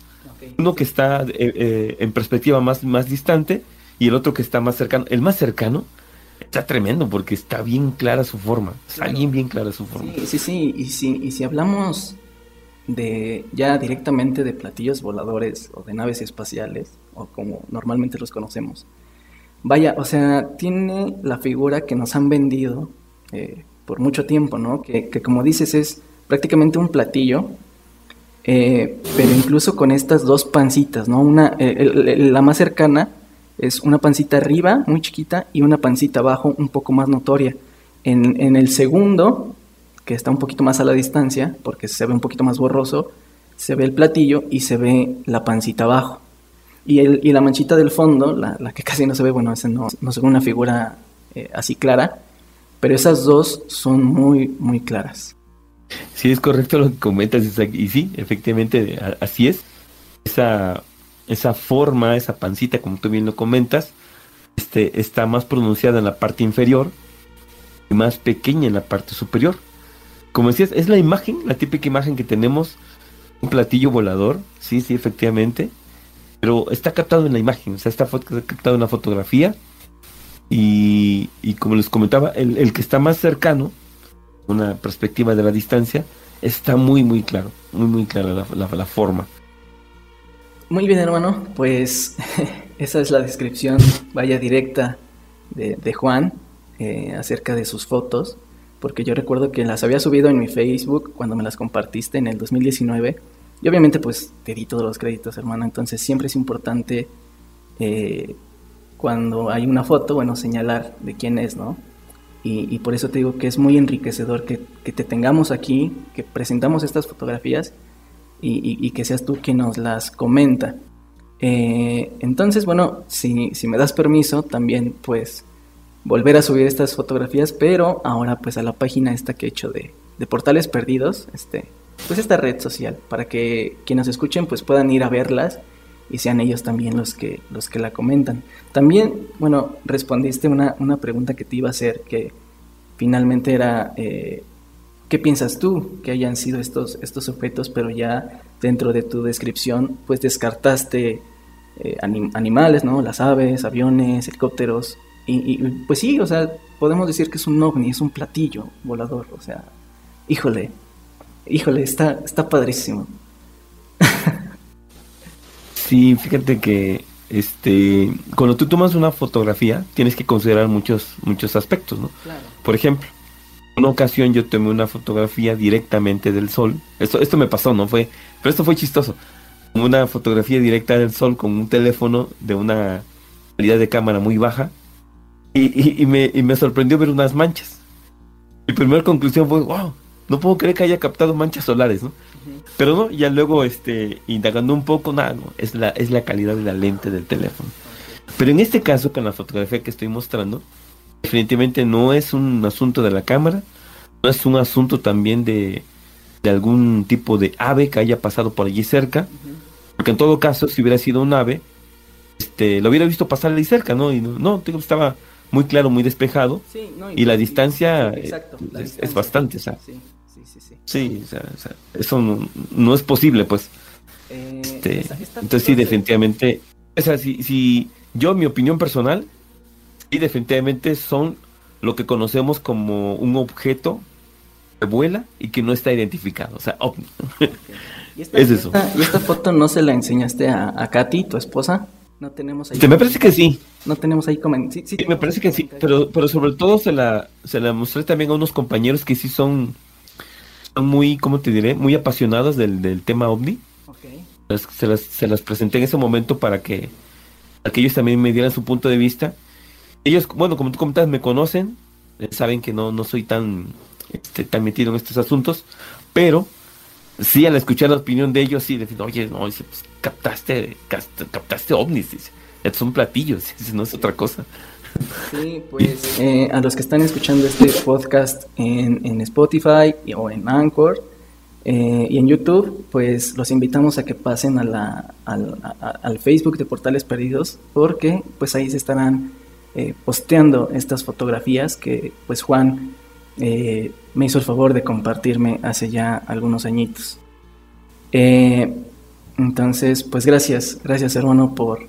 [SPEAKER 4] Uno que está eh, eh, en perspectiva más, más distante y el otro que está más cercano. El más cercano está tremendo porque está bien clara su forma. Está bien, bien clara su forma.
[SPEAKER 2] Sí, sí, sí. Y si, y si hablamos de ya directamente de platillos voladores o de naves espaciales, o como normalmente los conocemos, vaya, o sea, tiene la figura que nos han vendido eh, por mucho tiempo, ¿no? Que, que, como dices es prácticamente un platillo, eh, pero incluso con estas dos pancitas, ¿no? Una, eh, la más cercana es una pancita arriba, muy chiquita, y una pancita abajo, un poco más notoria. En, en el segundo, que está un poquito más a la distancia, porque se ve un poquito más borroso, se ve el platillo y se ve la pancita abajo. Y, el, y la manchita del fondo, la, la, que casi no se ve, bueno, esa no, no se ve una figura eh, así clara, pero esas dos son muy, muy claras.
[SPEAKER 4] Sí, es correcto lo que comentas, y sí, efectivamente, así es. Esa, esa forma, esa pancita, como tú bien lo comentas, este, está más pronunciada en la parte inferior y más pequeña en la parte superior como decías, es la imagen, la típica imagen que tenemos, un platillo volador, sí, sí, efectivamente, pero está captado en la imagen, o sea, está, captado en la fotografía y, y como les comentaba, el, el, que está más cercano, una perspectiva de la distancia, está muy, muy claro, muy, muy clara la, la, la forma.
[SPEAKER 2] Muy bien, hermano, pues esa es la descripción, vaya directa de, Juan eh, acerca de sus fotos porque yo recuerdo que las había subido en mi Facebook cuando me las compartiste en el 2019. Y obviamente pues te di todos los créditos, hermano. Entonces siempre es importante eh, cuando hay una foto, bueno, señalar de quién es, ¿no? Y, y por eso te digo que es muy enriquecedor que, que, te tengamos aquí, que presentamos estas fotografías y, que seas tú quien nos las comenta. Eh, entonces, bueno, si, me das permiso, también pues volver a subir estas fotografías, pero ahora pues a la página esta que he hecho de, de Portales Perdidos, este, pues esta red social, para que quienes escuchen pues puedan ir a verlas y sean ellos también los que, los que la comentan. También, bueno, respondiste una, una pregunta que te iba a hacer, que finalmente era, eh, ¿qué piensas tú que hayan sido estos, estos objetos? Pero ya dentro de tu descripción, pues descartaste eh, anim animales, ¿no? Las aves, aviones, helicópteros, y, y, pues sí, o sea, podemos decir que es un ovni, es un platillo volador, o sea, híjole, híjole, está, está padrísimo.
[SPEAKER 4] sí, fíjate que este cuando tú tomas una fotografía tienes que considerar muchos muchos aspectos, ¿no?
[SPEAKER 2] Claro.
[SPEAKER 4] Por ejemplo, una ocasión yo tomé una fotografía directamente del sol. Esto esto me pasó, no fue, pero esto fue chistoso. Una fotografía directa del sol con un teléfono de una calidad de cámara muy baja y, y, y, me, y, me, sorprendió ver unas manchas. Mi primera conclusión fue, wow, no puedo creer que haya captado manchas solares, ¿no? Uh -huh. Pero no, ya luego, este, indagando un poco, nada, no, es la, es la calidad de la lente del teléfono. Pero en este caso, con la fotografía que estoy mostrando, definitivamente no es un asunto de la cámara, no es un asunto también de, de algún tipo de ave que haya pasado por allí cerca, uh -huh. porque en todo caso, si hubiera sido un ave, este, lo hubiera visto pasar allí cerca, ¿no? Y no, no estaba muy claro, muy despejado.
[SPEAKER 2] Sí, no,
[SPEAKER 4] y, y, la distancia, es,
[SPEAKER 2] la
[SPEAKER 4] distancia es, bastante, o sea.
[SPEAKER 2] Sí, sí, sí. Sí,
[SPEAKER 4] sí o sea, o sea, eso no, no, es posible, pues.
[SPEAKER 2] Eh,
[SPEAKER 4] este, esta, esta entonces, sí, definitivamente. O sea, si, si yo, mi opinión personal, sí, definitivamente son lo que conocemos como un objeto que vuela y que no está identificado. O sea, ovni.
[SPEAKER 2] Okay. ¿Y esta, es eso. Esta, ¿Y esta foto no se la enseñaste a, a Katy, tu esposa? No tenemos ahí.
[SPEAKER 4] Este, me parece que sí.
[SPEAKER 2] No tenemos ahí comentarios.
[SPEAKER 4] Sí, sí, sí, me parece que sí, pero, pero sobre todo se la, se la mostré también a unos compañeros que sí son, son muy, ¿cómo te diré? Muy apasionados del, del tema ovni.
[SPEAKER 2] Okay.
[SPEAKER 4] Se, las, se las presenté en ese momento para que, para que ellos también me dieran su punto de vista. Ellos, bueno, como tú comentas, me conocen, eh, saben que no, no soy tan, este, tan metido en estos asuntos, pero sí, al escuchar la opinión de ellos, sí, decir, oye, no, dice, pues, captaste, captaste ovnis, dice, estos son platillos, dice, no es otra cosa.
[SPEAKER 2] Sí, pues eh, a los que están escuchando este podcast en, en Spotify o en Anchor, Eh, y en YouTube, pues los invitamos a que pasen a la, al, Facebook de Portales Perdidos, porque pues ahí se estarán eh, posteando estas fotografías que pues Juan eh, me hizo el favor de compartirme hace ya algunos añitos. entonces, pues gracias, gracias hermano por,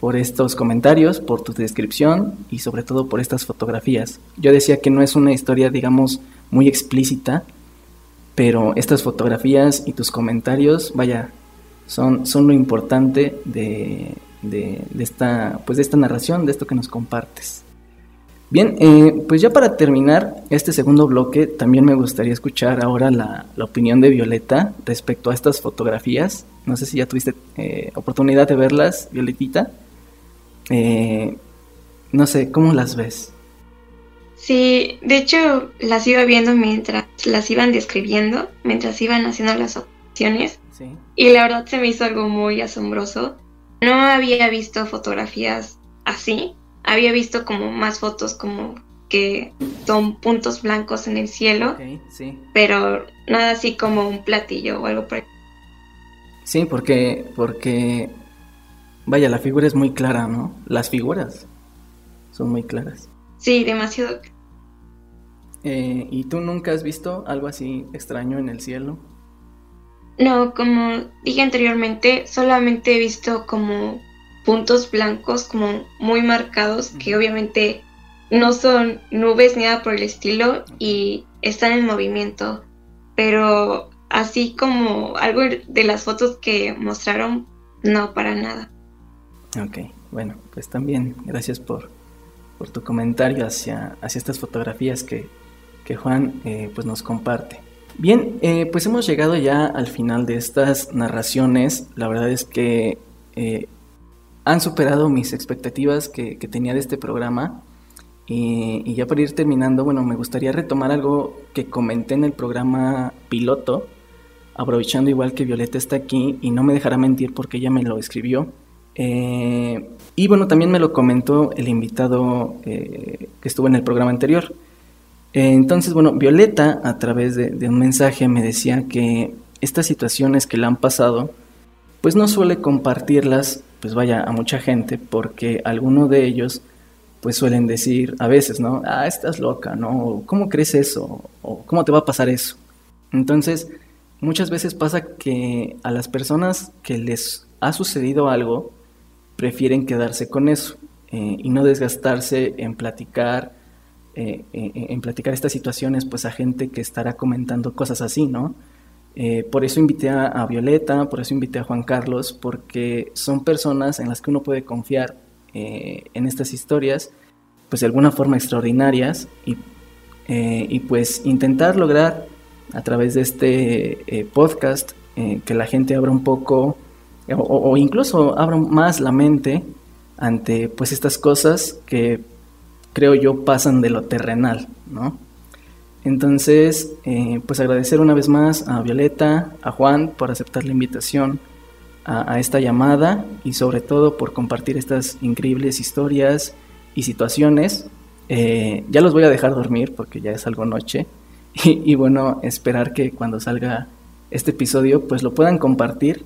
[SPEAKER 2] por estos comentarios, por tu descripción y sobre todo por estas fotografías. Yo decía que no es una historia, digamos, muy explícita, pero estas fotografías y tus comentarios, vaya, son, son lo importante de, esta, pues de esta narración, de esto que nos compartes. Bien, eh, pues ya para terminar este segundo bloque, también me gustaría escuchar ahora la, opinión de Violeta respecto a estas fotografías. No sé si ya tuviste eh, oportunidad de verlas, Violetita. Eh, no sé, ¿cómo las ves?
[SPEAKER 3] Sí, de hecho las iba viendo mientras las iban describiendo, mientras iban haciendo las opciones. Y la verdad se me hizo algo muy asombroso. No había visto fotografías así. Había visto como más fotos como que son puntos blancos en el cielo. sí. Pero nada así como un platillo o algo por
[SPEAKER 2] Sí, porque, porque, vaya, la figura es muy clara, ¿no? Las figuras son muy claras.
[SPEAKER 3] Sí, demasiado.
[SPEAKER 2] Eh, ¿Y tú nunca has visto algo así extraño en el cielo?
[SPEAKER 3] No, como dije anteriormente, solamente he visto como puntos blancos como muy marcados que obviamente no son nubes ni nada por el estilo y están en movimiento, pero así como algo de las fotos que mostraron, no para nada.
[SPEAKER 2] Ok, bueno, pues también gracias por, por tu comentario hacia, hacia estas fotografías que, Juan eh, pues nos comparte. Bien, eh, pues hemos llegado ya al final de estas narraciones. La verdad es que eh, han superado mis expectativas que, tenía de este programa. Y, ya para ir terminando, bueno, me gustaría retomar algo que comenté en el programa piloto, aprovechando igual que Violeta está aquí y no me dejará mentir porque ella me lo escribió. Y bueno, también me lo comentó el invitado eh, que estuvo en el programa anterior. Eh, entonces, bueno, Violeta a través de, un mensaje me decía que estas situaciones que le han pasado, pues no suele compartirlas, pues vaya, a mucha gente, porque algunos de ellos, pues suelen decir a veces, ¿no? Ah, estás loca, ¿no? ¿Cómo crees eso? ¿O cómo te va a pasar eso? Entonces, muchas veces pasa que a las personas que les ha sucedido algo, prefieren quedarse con eso eh, y no desgastarse en platicar, eh, eh, en platicar estas situaciones pues a gente que estará comentando cosas así, ¿no? por eso invité a, Violeta, por eso invité a Juan Carlos, porque son personas en las que uno puede confiar en estas historias, pues de alguna forma extraordinarias y, y pues intentar lograr a través de este podcast que la gente abra un poco o, incluso abro más la mente ante pues estas cosas que creo yo pasan de lo terrenal, ¿no? Entonces, eh, pues agradecer una vez más a Violeta, a Juan por aceptar la invitación a, esta llamada y sobre todo por compartir estas increíbles historias y situaciones. Eh, ya los voy a dejar dormir porque ya es algo noche y, y bueno, esperar que cuando salga este episodio pues lo puedan compartir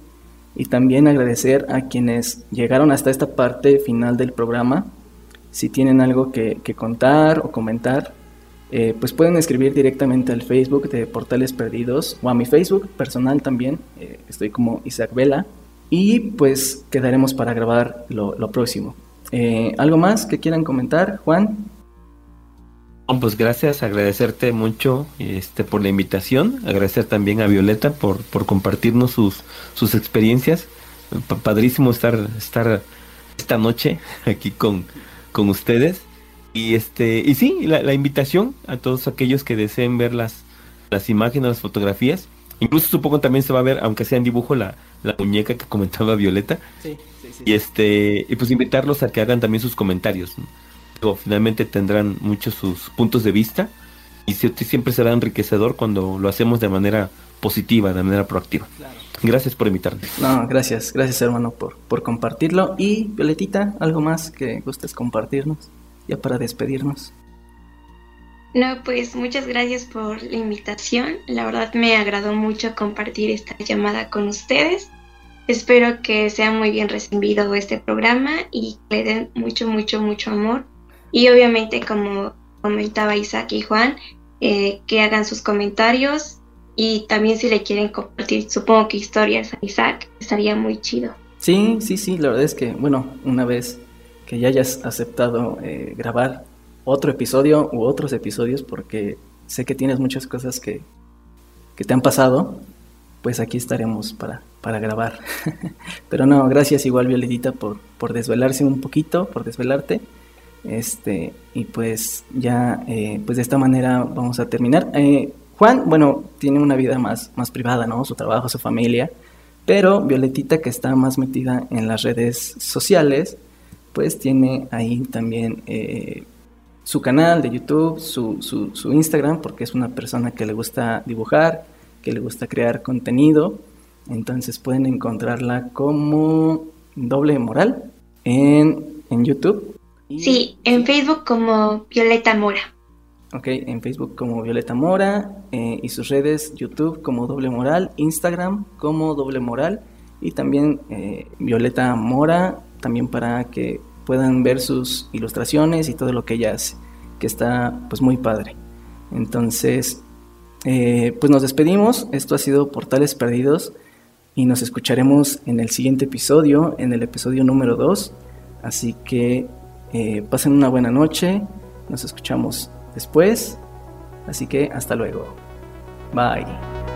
[SPEAKER 2] y también agradecer a quienes llegaron hasta esta parte final del programa. Si tienen algo que, contar o comentar, eh, pues pueden escribir directamente al Facebook de Portales Perdidos o a mi Facebook personal también. Eh, estoy como Isaac Vela. Y pues quedaremos para grabar lo, próximo. Eh, ¿Algo más que quieran comentar, Juan?
[SPEAKER 4] Pues gracias, agradecerte mucho este, por la invitación, agradecer también a Violeta por, por compartirnos sus, sus experiencias. padrísimo estar, estar esta noche aquí con, con ustedes. Y este, y sí, la, invitación a todos aquellos que deseen ver las, las imágenes, las fotografías. Incluso supongo también se va a ver, aunque sea en dibujo, la, la muñeca que comentaba Violeta. Sí, sí, sí. Y este, y pues invitarlos a que hagan también sus comentarios finalmente tendrán muchos sus puntos de vista y siempre será enriquecedor cuando lo hacemos de manera positiva, de manera proactiva. Gracias por invitarme.
[SPEAKER 2] No, gracias, gracias hermano por, por compartirlo. Y Violetita, ¿algo más que gustes compartirnos? Ya para despedirnos.
[SPEAKER 3] No, pues muchas gracias por la invitación. La verdad me agradó mucho compartir esta llamada con ustedes. Espero que sea muy bien recibido este programa y que le den mucho, mucho, mucho amor. Y obviamente, como comentaba Isaac y Juan, eh, que hagan sus comentarios y también si le quieren compartir, supongo que historias a Isaac, estaría muy chido.
[SPEAKER 2] Sí, sí, sí, la verdad es que, bueno, una vez que ya hayas aceptado eh, grabar otro episodio u otros episodios, porque sé que tienes muchas cosas que, que te han pasado, pues aquí estaremos para, para grabar. Pero no, gracias igual Violetita por, por desvelarse un poquito, por desvelarte. Este, y pues ya, eh, pues de esta manera vamos a terminar. Eh, Juan, bueno, tiene una vida más, más privada, ¿no? Su trabajo, su familia. Pero Violetita, que está más metida en las redes sociales, pues tiene ahí también eh, su canal de YouTube, su, su, Instagram, porque es una persona que le gusta dibujar, que le gusta crear contenido. Entonces pueden encontrarla como doble moral en, en YouTube.
[SPEAKER 3] Sí, en Facebook como Violeta Mora.
[SPEAKER 2] Ok, en Facebook como Violeta Mora eh, y sus redes YouTube como Doble Moral, Instagram como Doble Moral y también eh, Violeta Mora, también para que puedan ver sus ilustraciones y todo lo que ella hace, que está pues muy padre. Entonces, eh, pues nos despedimos, esto ha sido Portales Perdidos y nos escucharemos en el siguiente episodio, en el episodio número 2, así que pasen una buena noche, nos escuchamos después, así que hasta luego, bye.